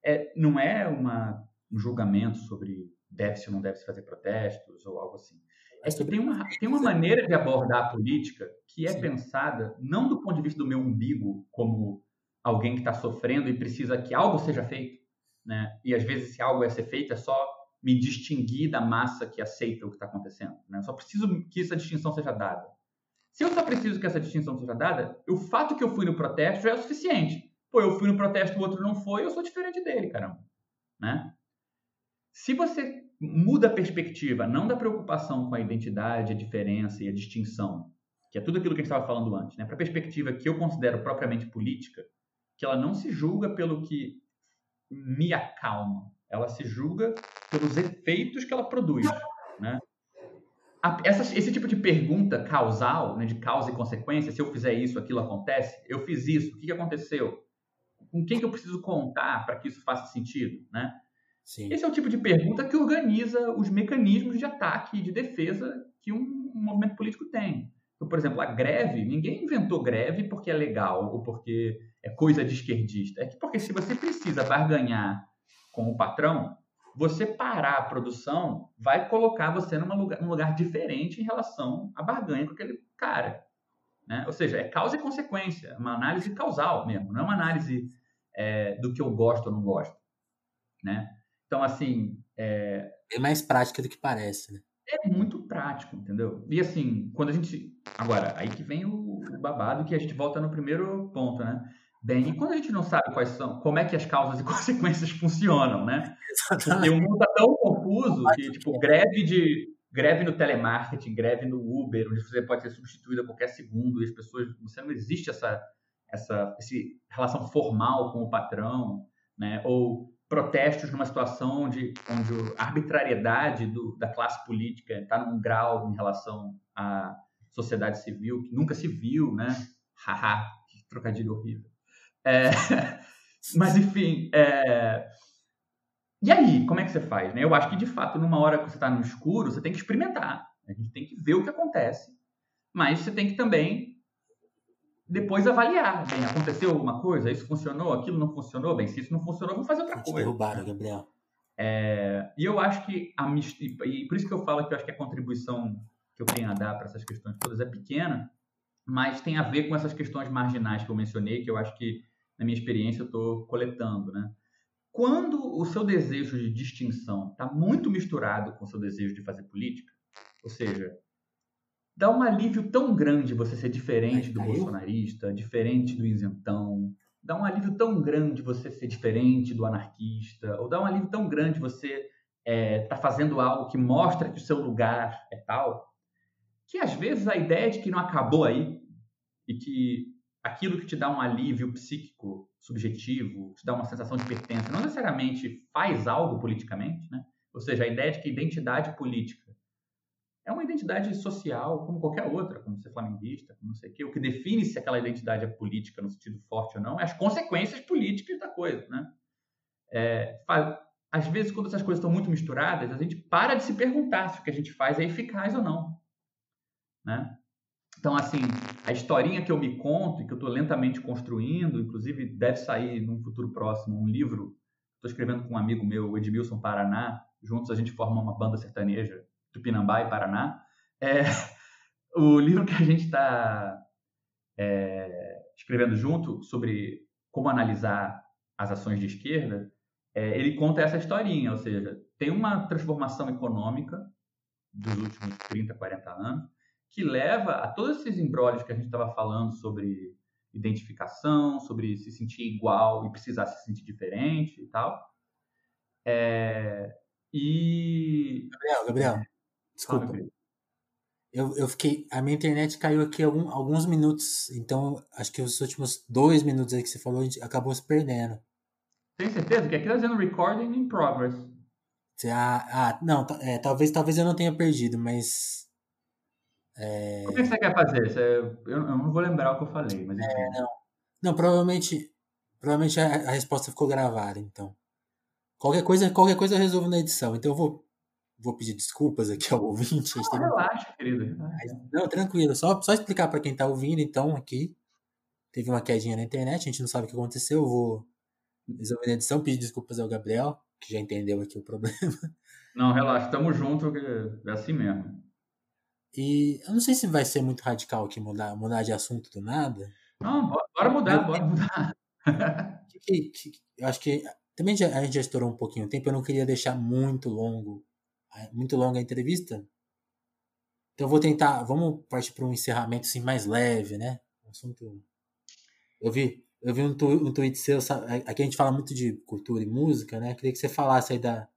é, não é uma, um julgamento sobre deve-se ou não deve-se fazer protestos ou algo assim. É que tem uma, tem uma maneira de abordar a política que é Sim. pensada não do ponto de vista do meu umbigo como alguém que está sofrendo e precisa que algo seja feito, né? E às vezes se algo é ser feito é só me distinguir da massa que aceita o que está acontecendo, né? Eu só preciso que essa distinção seja dada. Se eu só preciso que essa distinção seja dada, o fato que eu fui no protesto já é o suficiente. Pô, eu fui no protesto, o outro não foi, eu sou diferente dele, caramba, né? Se você muda a perspectiva, não da preocupação com a identidade, a diferença e a distinção, que é tudo aquilo que a gente estava falando antes, né? para a perspectiva que eu considero propriamente política, que ela não se julga pelo que me acalma, ela se julga pelos efeitos que ela produz. Né? Essa, esse tipo de pergunta causal, né, de causa e consequência, se eu fizer isso, aquilo acontece, eu fiz isso, o que aconteceu? Com quem que eu preciso contar para que isso faça sentido? Né? Sim. Esse é o tipo de pergunta que organiza os mecanismos de ataque e de defesa que um, um movimento político tem. Então, por exemplo, a greve, ninguém inventou greve porque é legal ou porque é coisa de esquerdista. É que porque se você precisa barganhar com o patrão, você parar a produção vai colocar você num lugar, num lugar diferente em relação à barganha com aquele cara. Né? Ou seja, é causa e consequência, é uma análise causal mesmo, não é uma análise é, do que eu gosto ou não gosto. Né? Então, assim. É... é mais prática do que parece, né? É muito prático, entendeu? E assim, quando a gente. Agora, aí que vem o, babado que a gente volta no primeiro ponto, né? Bem, e quando a gente não sabe quais são, como é que as causas e consequências funcionam, né? Porque o mundo tá tão confuso que, tipo, greve de greve no telemarketing, greve no Uber, onde você pode ser substituído a qualquer segundo, e as pessoas, você não existe essa essa, essa relação formal com o patrão, né? Ou protestos numa situação onde, onde a arbitrariedade do, da classe política está num grau em relação à sociedade civil que nunca se viu, né? Haha, que trocadilho horrível. É, mas, enfim, é, e aí, como é que você faz? Né? Eu acho que, de fato, numa hora que você está no escuro, você tem que experimentar. A gente tem que ver o que acontece. Mas você tem que também depois avaliar. Bem, aconteceu alguma coisa? Isso funcionou? Aquilo não funcionou? Bem, se isso não funcionou, vamos fazer outra coisa. Derrubaram, Gabriel. É, e eu acho que a e por isso que eu falo que eu acho que a contribuição que eu tenho a dar para essas questões todas é pequena, mas tem a ver com essas questões marginais que eu mencionei, que eu acho que na minha experiência eu estou coletando, né? Quando o seu desejo de distinção está muito misturado com o seu desejo de fazer política, ou seja, dá um alívio tão grande você ser diferente do bolsonarista, diferente do isentão. Dá um alívio tão grande você ser diferente do anarquista. Ou dá um alívio tão grande você é, tá fazendo algo que mostra que o seu lugar é tal. Que às vezes a ideia de que não acabou aí e que aquilo que te dá um alívio psíquico subjetivo, te dá uma sensação de pertença, não necessariamente faz algo politicamente, né? Ou seja, a ideia de que identidade política é uma identidade social como qualquer outra, como ser flamenguista, como não sei o quê. O que define se aquela identidade é política no sentido forte ou não é as consequências políticas da coisa, né? É, às vezes, quando essas coisas estão muito misturadas, a gente para de se perguntar se o que a gente faz é eficaz ou não, né? Então, assim, a historinha que eu me conto e que eu estou lentamente construindo, inclusive deve sair num futuro próximo um livro, estou escrevendo com um amigo meu, Edmilson Paraná, juntos a gente forma uma banda sertaneja Tupinambá e Paraná. É, o livro que a gente está é, escrevendo junto sobre como analisar as ações de esquerda, é, ele conta essa historinha, ou seja, tem uma transformação econômica dos últimos 30, 40 anos que leva a todos esses embrólios que a gente estava falando sobre identificação, sobre se sentir igual e precisar se sentir diferente e tal. É, e Gabriel, Gabriel, desculpa. Eu, eu fiquei. A minha internet caiu aqui algum, alguns minutos. Então, acho que os últimos dois minutos aí que você falou, a gente acabou se perdendo. Tem certeza? Que aqui tá dizendo recording in progress. Ah, ah não, é, talvez, talvez eu não tenha perdido, mas. É... O que você quer fazer? Você, eu, eu, não vou lembrar o que eu falei, mas é, não, não, provavelmente. Provavelmente a, a, resposta ficou gravada, então. Qualquer coisa, qualquer coisa eu resolvo na edição. Então eu vou vou pedir desculpas aqui ao ouvinte. Não, relaxa, querido. Não, tranquilo. Só, só explicar para quem está ouvindo, então, aqui. Teve uma quedinha na internet, a gente não sabe o que aconteceu. Eu vou resolver na edição, pedir desculpas ao Gabriel, que já entendeu aqui o problema. Não, relaxa, tamo junto, é assim mesmo. E eu não sei se vai ser muito radical aqui mudar, mudar de assunto do nada. Não, bora mudar, bora mudar. Que, que, eu acho que também já, a gente já estourou um pouquinho o tempo, eu não queria deixar muito longo muito longa a entrevista. Então eu vou tentar, vamos partir para um encerramento assim mais leve, né? assunto. Eu vi, eu vi um, tu, um tweet seu, aqui a gente fala muito de cultura e música, né? Queria que você falasse aí da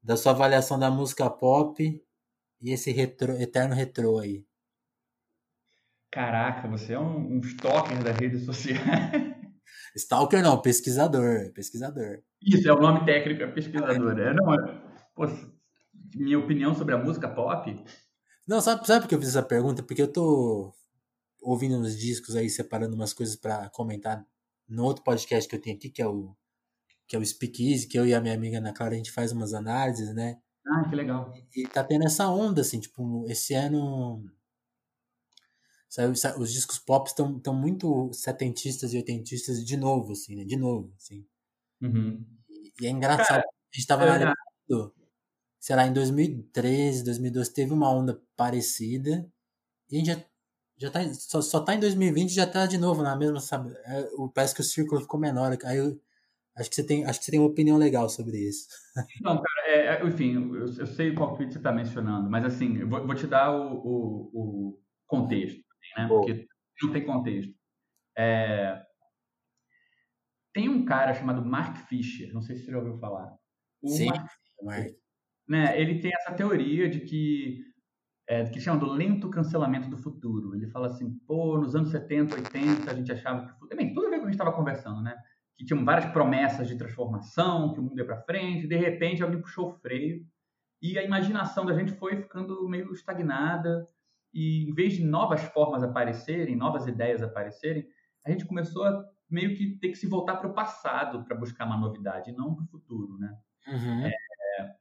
da sua avaliação da música pop e esse retro, eterno retrô aí. Caraca, você é um, um stalker das redes sociais. Stalker não, pesquisador, pesquisador. Isso, é o nome técnico, é pesquisador. É, não, é, pô, minha opinião sobre a música pop? Não, sabe, sabe por que eu fiz essa pergunta? Porque eu tô ouvindo uns discos aí, separando umas coisas para comentar no outro podcast que eu tenho aqui, que é o que é o Speakeasy, que eu e a minha amiga Ana Clara, a gente faz umas análises, né? Ah, que legal. E, tá tendo essa onda, assim, tipo, esse ano... Sabe, os discos pop estão tão muito setentistas e oitentistas de novo, assim, né? De novo, assim. Uhum. E, e, é engraçado. Cara, a gente tava é, analisando sei lá, em 2013, 2012 teve uma onda parecida e a gente já, já tá, só, só tá em 2020 já tá de novo na mesma, sabe? É, parece que o círculo ficou menor. Aí eu, acho que você tem, acho que você tem uma opinião legal sobre isso. Não, cara, é, é, enfim, eu, eu, sei qual tweet você está mencionando, mas assim, eu vou, vou te dar o, o, o contexto, né? Porque não tem contexto. É, tem um cara chamado Mark Fisher, não sei se você já ouviu falar. O Sim, Mark, Mark né, ele tem essa teoria de que é, que chama do lento cancelamento do futuro. Ele fala assim, pô, nos anos 70, 80, a gente achava que o futuro... Bem, tudo a ver com o que a gente estava conversando, né? Que tinham várias promessas de transformação, que o mundo ia para frente, e de repente alguém puxou o freio e a imaginação da gente foi ficando meio estagnada e em vez de novas formas aparecerem, novas ideias aparecerem, a gente começou a meio que ter que se voltar para o passado para buscar uma novidade, não para o futuro, né? Uhum. É,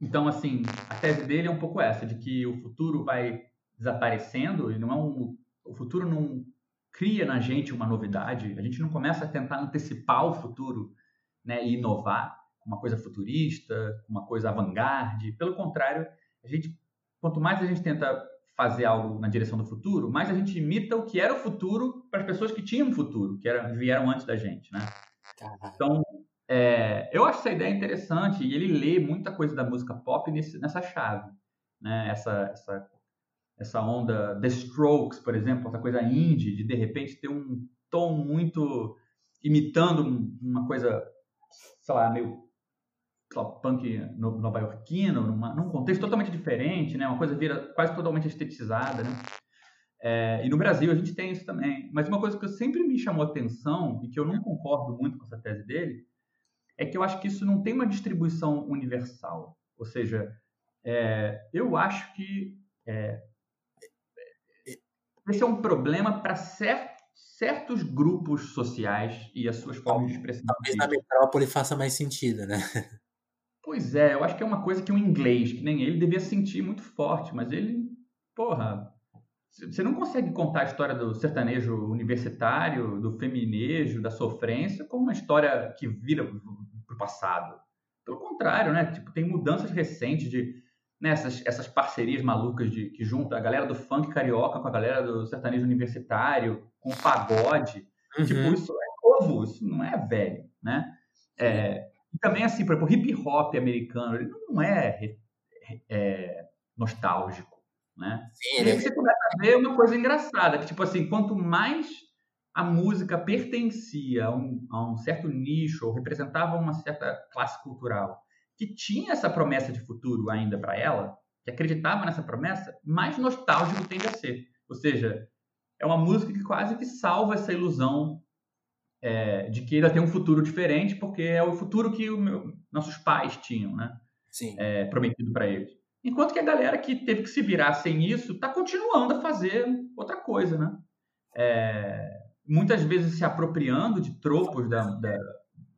então, assim, a tese dele é um pouco essa, de que o futuro vai desaparecendo, e não é um, o futuro não cria na gente uma novidade, a gente não começa a tentar antecipar o futuro né, e inovar, uma coisa futurista, uma coisa avant-garde. Pelo contrário, a gente, quanto mais a gente tenta fazer algo na direção do futuro, mais a gente imita o que era o futuro para as pessoas que tinham futuro, que era, vieram antes da gente, né? Então, é, eu acho essa ideia interessante e ele lê muita coisa da música pop nesse, nessa chave, né? Essa, essa, essa onda The Strokes, por exemplo, essa coisa indie de de repente ter um tom muito imitando uma coisa, sei lá, meio lá, punk nova-iorquino, num contexto totalmente diferente, né? Uma coisa vira quase totalmente estetizada, né? É, e no Brasil a gente tem isso também. Mas uma coisa que sempre me chamou atenção e que eu não concordo muito com essa tese dele é que eu acho que isso não tem uma distribuição universal. Ou seja, é, eu acho que é, esse é um problema para certos grupos sociais e as suas formas de expressão. Talvez na metrópole faça mais sentido, né? Pois é, eu acho que é uma coisa que o inglês, que nem ele, devia sentir muito forte, mas ele, porra, você não consegue contar a história do sertanejo universitário, do feminejo, da sofrência, como uma história que vira para o passado. Pelo contrário, né? Tipo, tem mudanças recentes de né, essas, essas parcerias malucas de, que junta a galera do funk carioca com a galera do sertanejo universitário, com o pagode. Uhum. Tipo, isso é novo, isso não é velho, né? É, e também, assim, por exemplo, o hip hop americano, ele não é, é nostálgico. Né? Sim, e aí você começa a ver uma coisa engraçada, que tipo assim, quanto mais a música pertencia a um, a um certo nicho ou representava uma certa classe cultural que tinha essa promessa de futuro ainda para ela, que acreditava nessa promessa, mais nostálgico tende a ser. Ou seja, é uma música que quase que salva essa ilusão é, de que ainda tem um futuro diferente, porque é o futuro que meu, nossos pais tinham, né? É, prometido para eles. Enquanto que a galera que teve que se virar sem isso está continuando a fazer outra coisa, né? É, muitas vezes se apropriando de tropos da, da,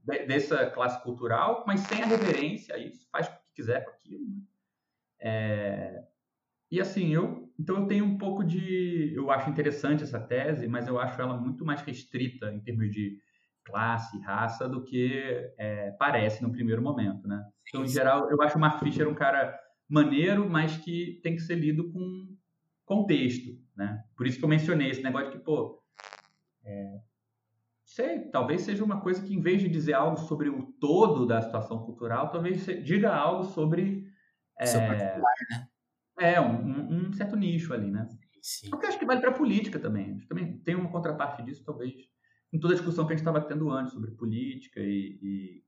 dessa classe cultural, mas sem a reverência a isso, faz o que quiser com aquilo. Né? É, e assim, eu então eu tenho um pouco de. Eu acho interessante essa tese, mas eu acho ela muito mais restrita em termos de classe, raça, do que é, parece no primeiro momento, né? Então, em geral, eu acho o Mark Fisher um cara maneiro, mas que tem que ser lido com contexto, né? Por isso que eu mencionei esse negócio de que, pô, é, sei, talvez seja uma coisa que, em vez de dizer algo sobre o todo da situação cultural, talvez diga algo sobre. É, né? é um, um, certo nicho ali, né? Sim. Porque acho que vale para a política também. Acho também tem uma contraparte disso, talvez, em toda a discussão que a gente estava tendo antes sobre política e, e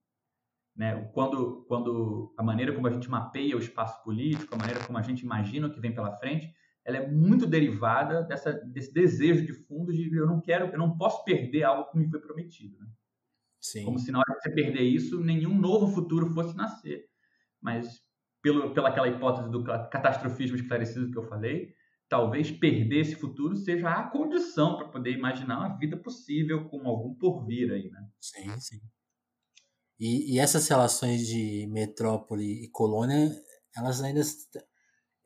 né, quando, quando a maneira como a gente mapeia o espaço político, a maneira como a gente imagina o que vem pela frente, ela é muito derivada dessa, desse desejo de fundo de eu não quero, eu não posso perder algo que me foi prometido. Né? Sim. Como se na hora que você perder isso, nenhum novo futuro fosse nascer. Mas pelo, pela aquela hipótese do catastrofismo esclarecido que eu falei, talvez perder esse futuro seja a condição para poder imaginar uma vida possível com algum porvir aí, né? Sim, sim. E, e essas relações de metrópole e colônia, elas ainda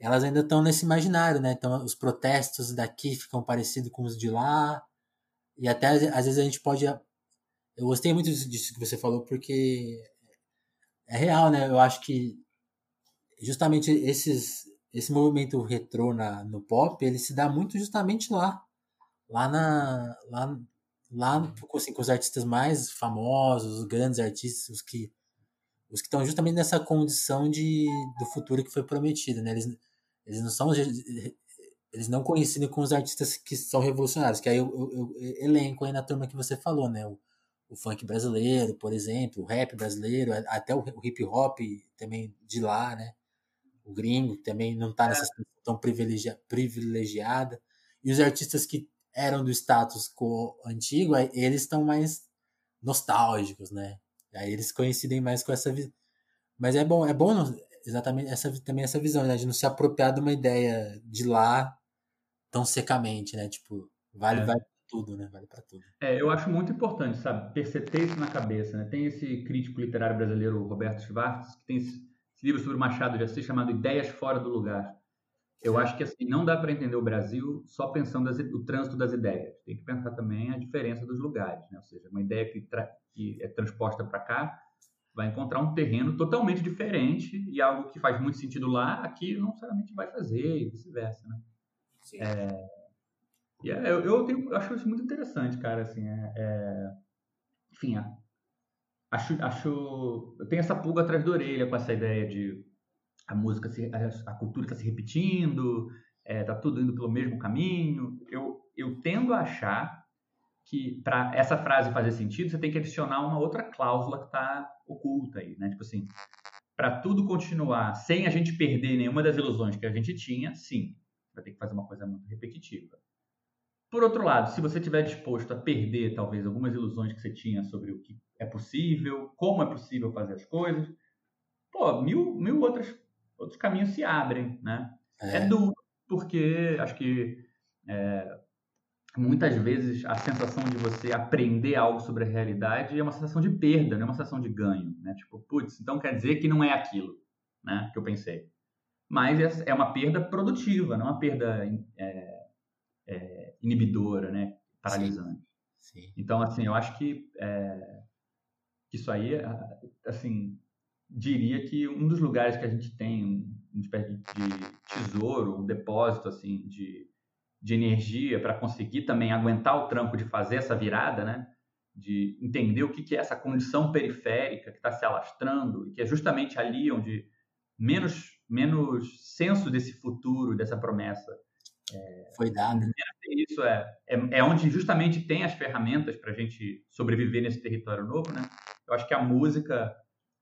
elas ainda estão nesse imaginário, né? Então, os protestos daqui ficam parecidos com os de lá. E até às vezes a gente pode. Eu gostei muito disso que você falou, porque é real, né? Eu acho que justamente esses, esse movimento retrô na, no pop, ele se dá muito justamente lá. Lá na. Lá, lá assim, com os artistas mais famosos, os grandes artistas, os que os que estão justamente nessa condição de do futuro que foi prometido, né? Eles, eles não são eles não coincidem com os artistas que são revolucionários, que aí eu, eu, eu elenco aí na turma que você falou, né? O, o, funk brasileiro, por exemplo, o rap brasileiro, até o, hip hop também de lá, né? O gringo também não está nessa situação tão privilegia, privilegiada. E os artistas que eram do status quo antigo, eles estão mais nostálgicos, né? Aí eles coincidem mais com essa mas é bom, é bom exatamente essa também essa visão, né, de não se apropriar de uma ideia de lá tão secamente, né? Tipo, vale, é. vale tudo, né? Vale para tudo. É, eu acho muito importante, sabe, perceber isso na cabeça, né? Tem esse crítico literário brasileiro, Roberto Schwartz, que tem esse, livro sobre Machado de Assis chamado Ideias Fora do Lugar. Eu acho que assim não dá para entender o Brasil só pensando as, o trânsito das ideias. Tem que pensar também a diferença dos lugares, né? Ou seja, uma ideia que, que é transposta para cá vai encontrar um terreno totalmente diferente e algo que faz muito sentido lá, aqui não necessariamente vai fazer e vice-versa, né? Sim. É, e é, eu, eu, tenho, eu acho isso muito interessante, cara, assim, é, é, enfim, acho, acho, eu tenho essa pulga atrás da orelha com essa ideia de a música, se, a, a cultura está se repetindo, está é, tudo indo pelo mesmo caminho, eu, eu tendo a achar que para essa frase fazer sentido, você tem que adicionar uma outra cláusula que está oculta aí, né? Tipo assim, para tudo continuar sem a gente perder nenhuma das ilusões que a gente tinha, sim, vai ter que fazer uma coisa muito repetitiva. Por outro lado, se você estiver disposto a perder talvez algumas ilusões que você tinha sobre o que é possível, como é possível fazer as coisas, pô, mil, mil outros, outros caminhos se abrem, né? É, é duro, porque acho que é, muitas vezes a sensação de você aprender algo sobre a realidade é uma sensação de perda, não é uma sensação de ganho, né? Tipo, putz, então quer dizer que não é aquilo, né? Que eu pensei. Mas é uma perda produtiva, não é uma perda é, é, inibidora, né? Paralisante. Sim. Sim. Então, assim, eu acho que é, isso aí, assim, diria que um dos lugares que a gente tem uma espécie de tesouro, um depósito, assim, de de energia para conseguir também aguentar o tranco de fazer essa virada, né? De entender o que é essa condição periférica que está se alastrando e que é justamente ali onde menos menos senso desse futuro, dessa promessa é, foi dado. Isso é, é, é onde justamente tem as ferramentas para a gente sobreviver nesse território novo, né? Eu acho que a música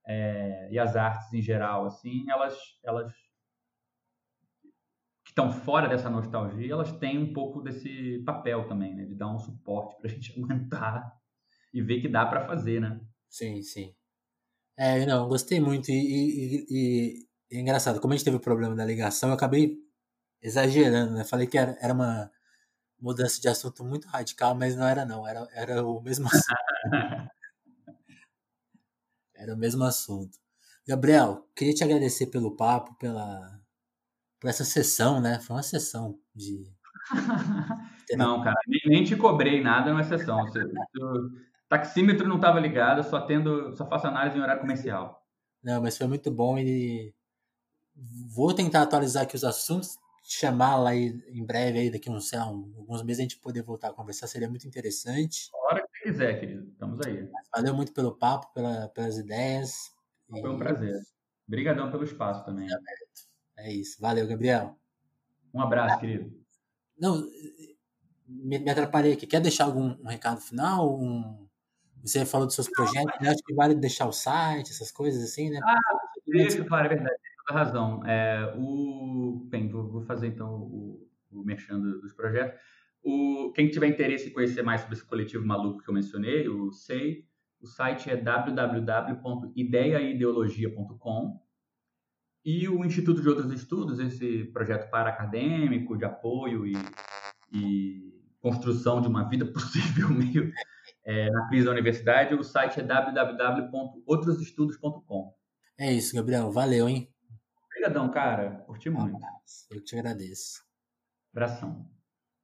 é, e as artes em geral, assim, elas, elas que estão fora dessa nostalgia, elas têm um pouco desse papel também, né? De dar um suporte para a gente aguentar e ver que dá para fazer, né? Sim, sim. É, não, gostei muito. E, e, e, e, é engraçado, como a gente teve o problema da ligação, eu acabei exagerando, né? Falei que era, era uma mudança de assunto muito radical, mas não era não, era, era o mesmo assunto. era o mesmo assunto. Gabriel, queria te agradecer pelo papo, pela por essa sessão, né? Foi uma sessão de não, cara, nem, nem, te cobrei nada na sessão. O taxímetro não estava ligado, só tendo, só faço análise em horário comercial. Não, mas foi muito bom e vou tentar atualizar aqui os assuntos, chamar lá em breve aí daqui uns, sei lá, alguns meses a gente poder voltar a conversar, seria muito interessante. A hora que você quiser, querido. Estamos aí. Valeu muito pelo papo, pela, pelas ideias. Foi um prazer. Obrigadão pelo espaço também. É isso. Valeu, Gabriel. Um abraço, querido. Não, me, me atrapalhei aqui. Quer deixar algum um recado final? Um... Você falou dos seus projetos, né? Acho que vale deixar o site, essas coisas assim, né? Ah, deixa, claro, é verdade, tem toda razão. É, o, bem, vou, vou fazer então o, o merchan dos projetos. O, quem tiver interesse em conhecer mais sobre esse coletivo maluco que eu mencionei, o SEI, o site é www.ideiaideologia.com e o Instituto de Outros Estudos, esse projeto para-acadêmico de apoio e, e, construção de uma vida possível meio é, na crise da universidade, o site é www.outrosestudos.com. É isso, Gabriel. Valeu, hein? Obrigadão, cara. Curti muito. Eu te agradeço. Abração.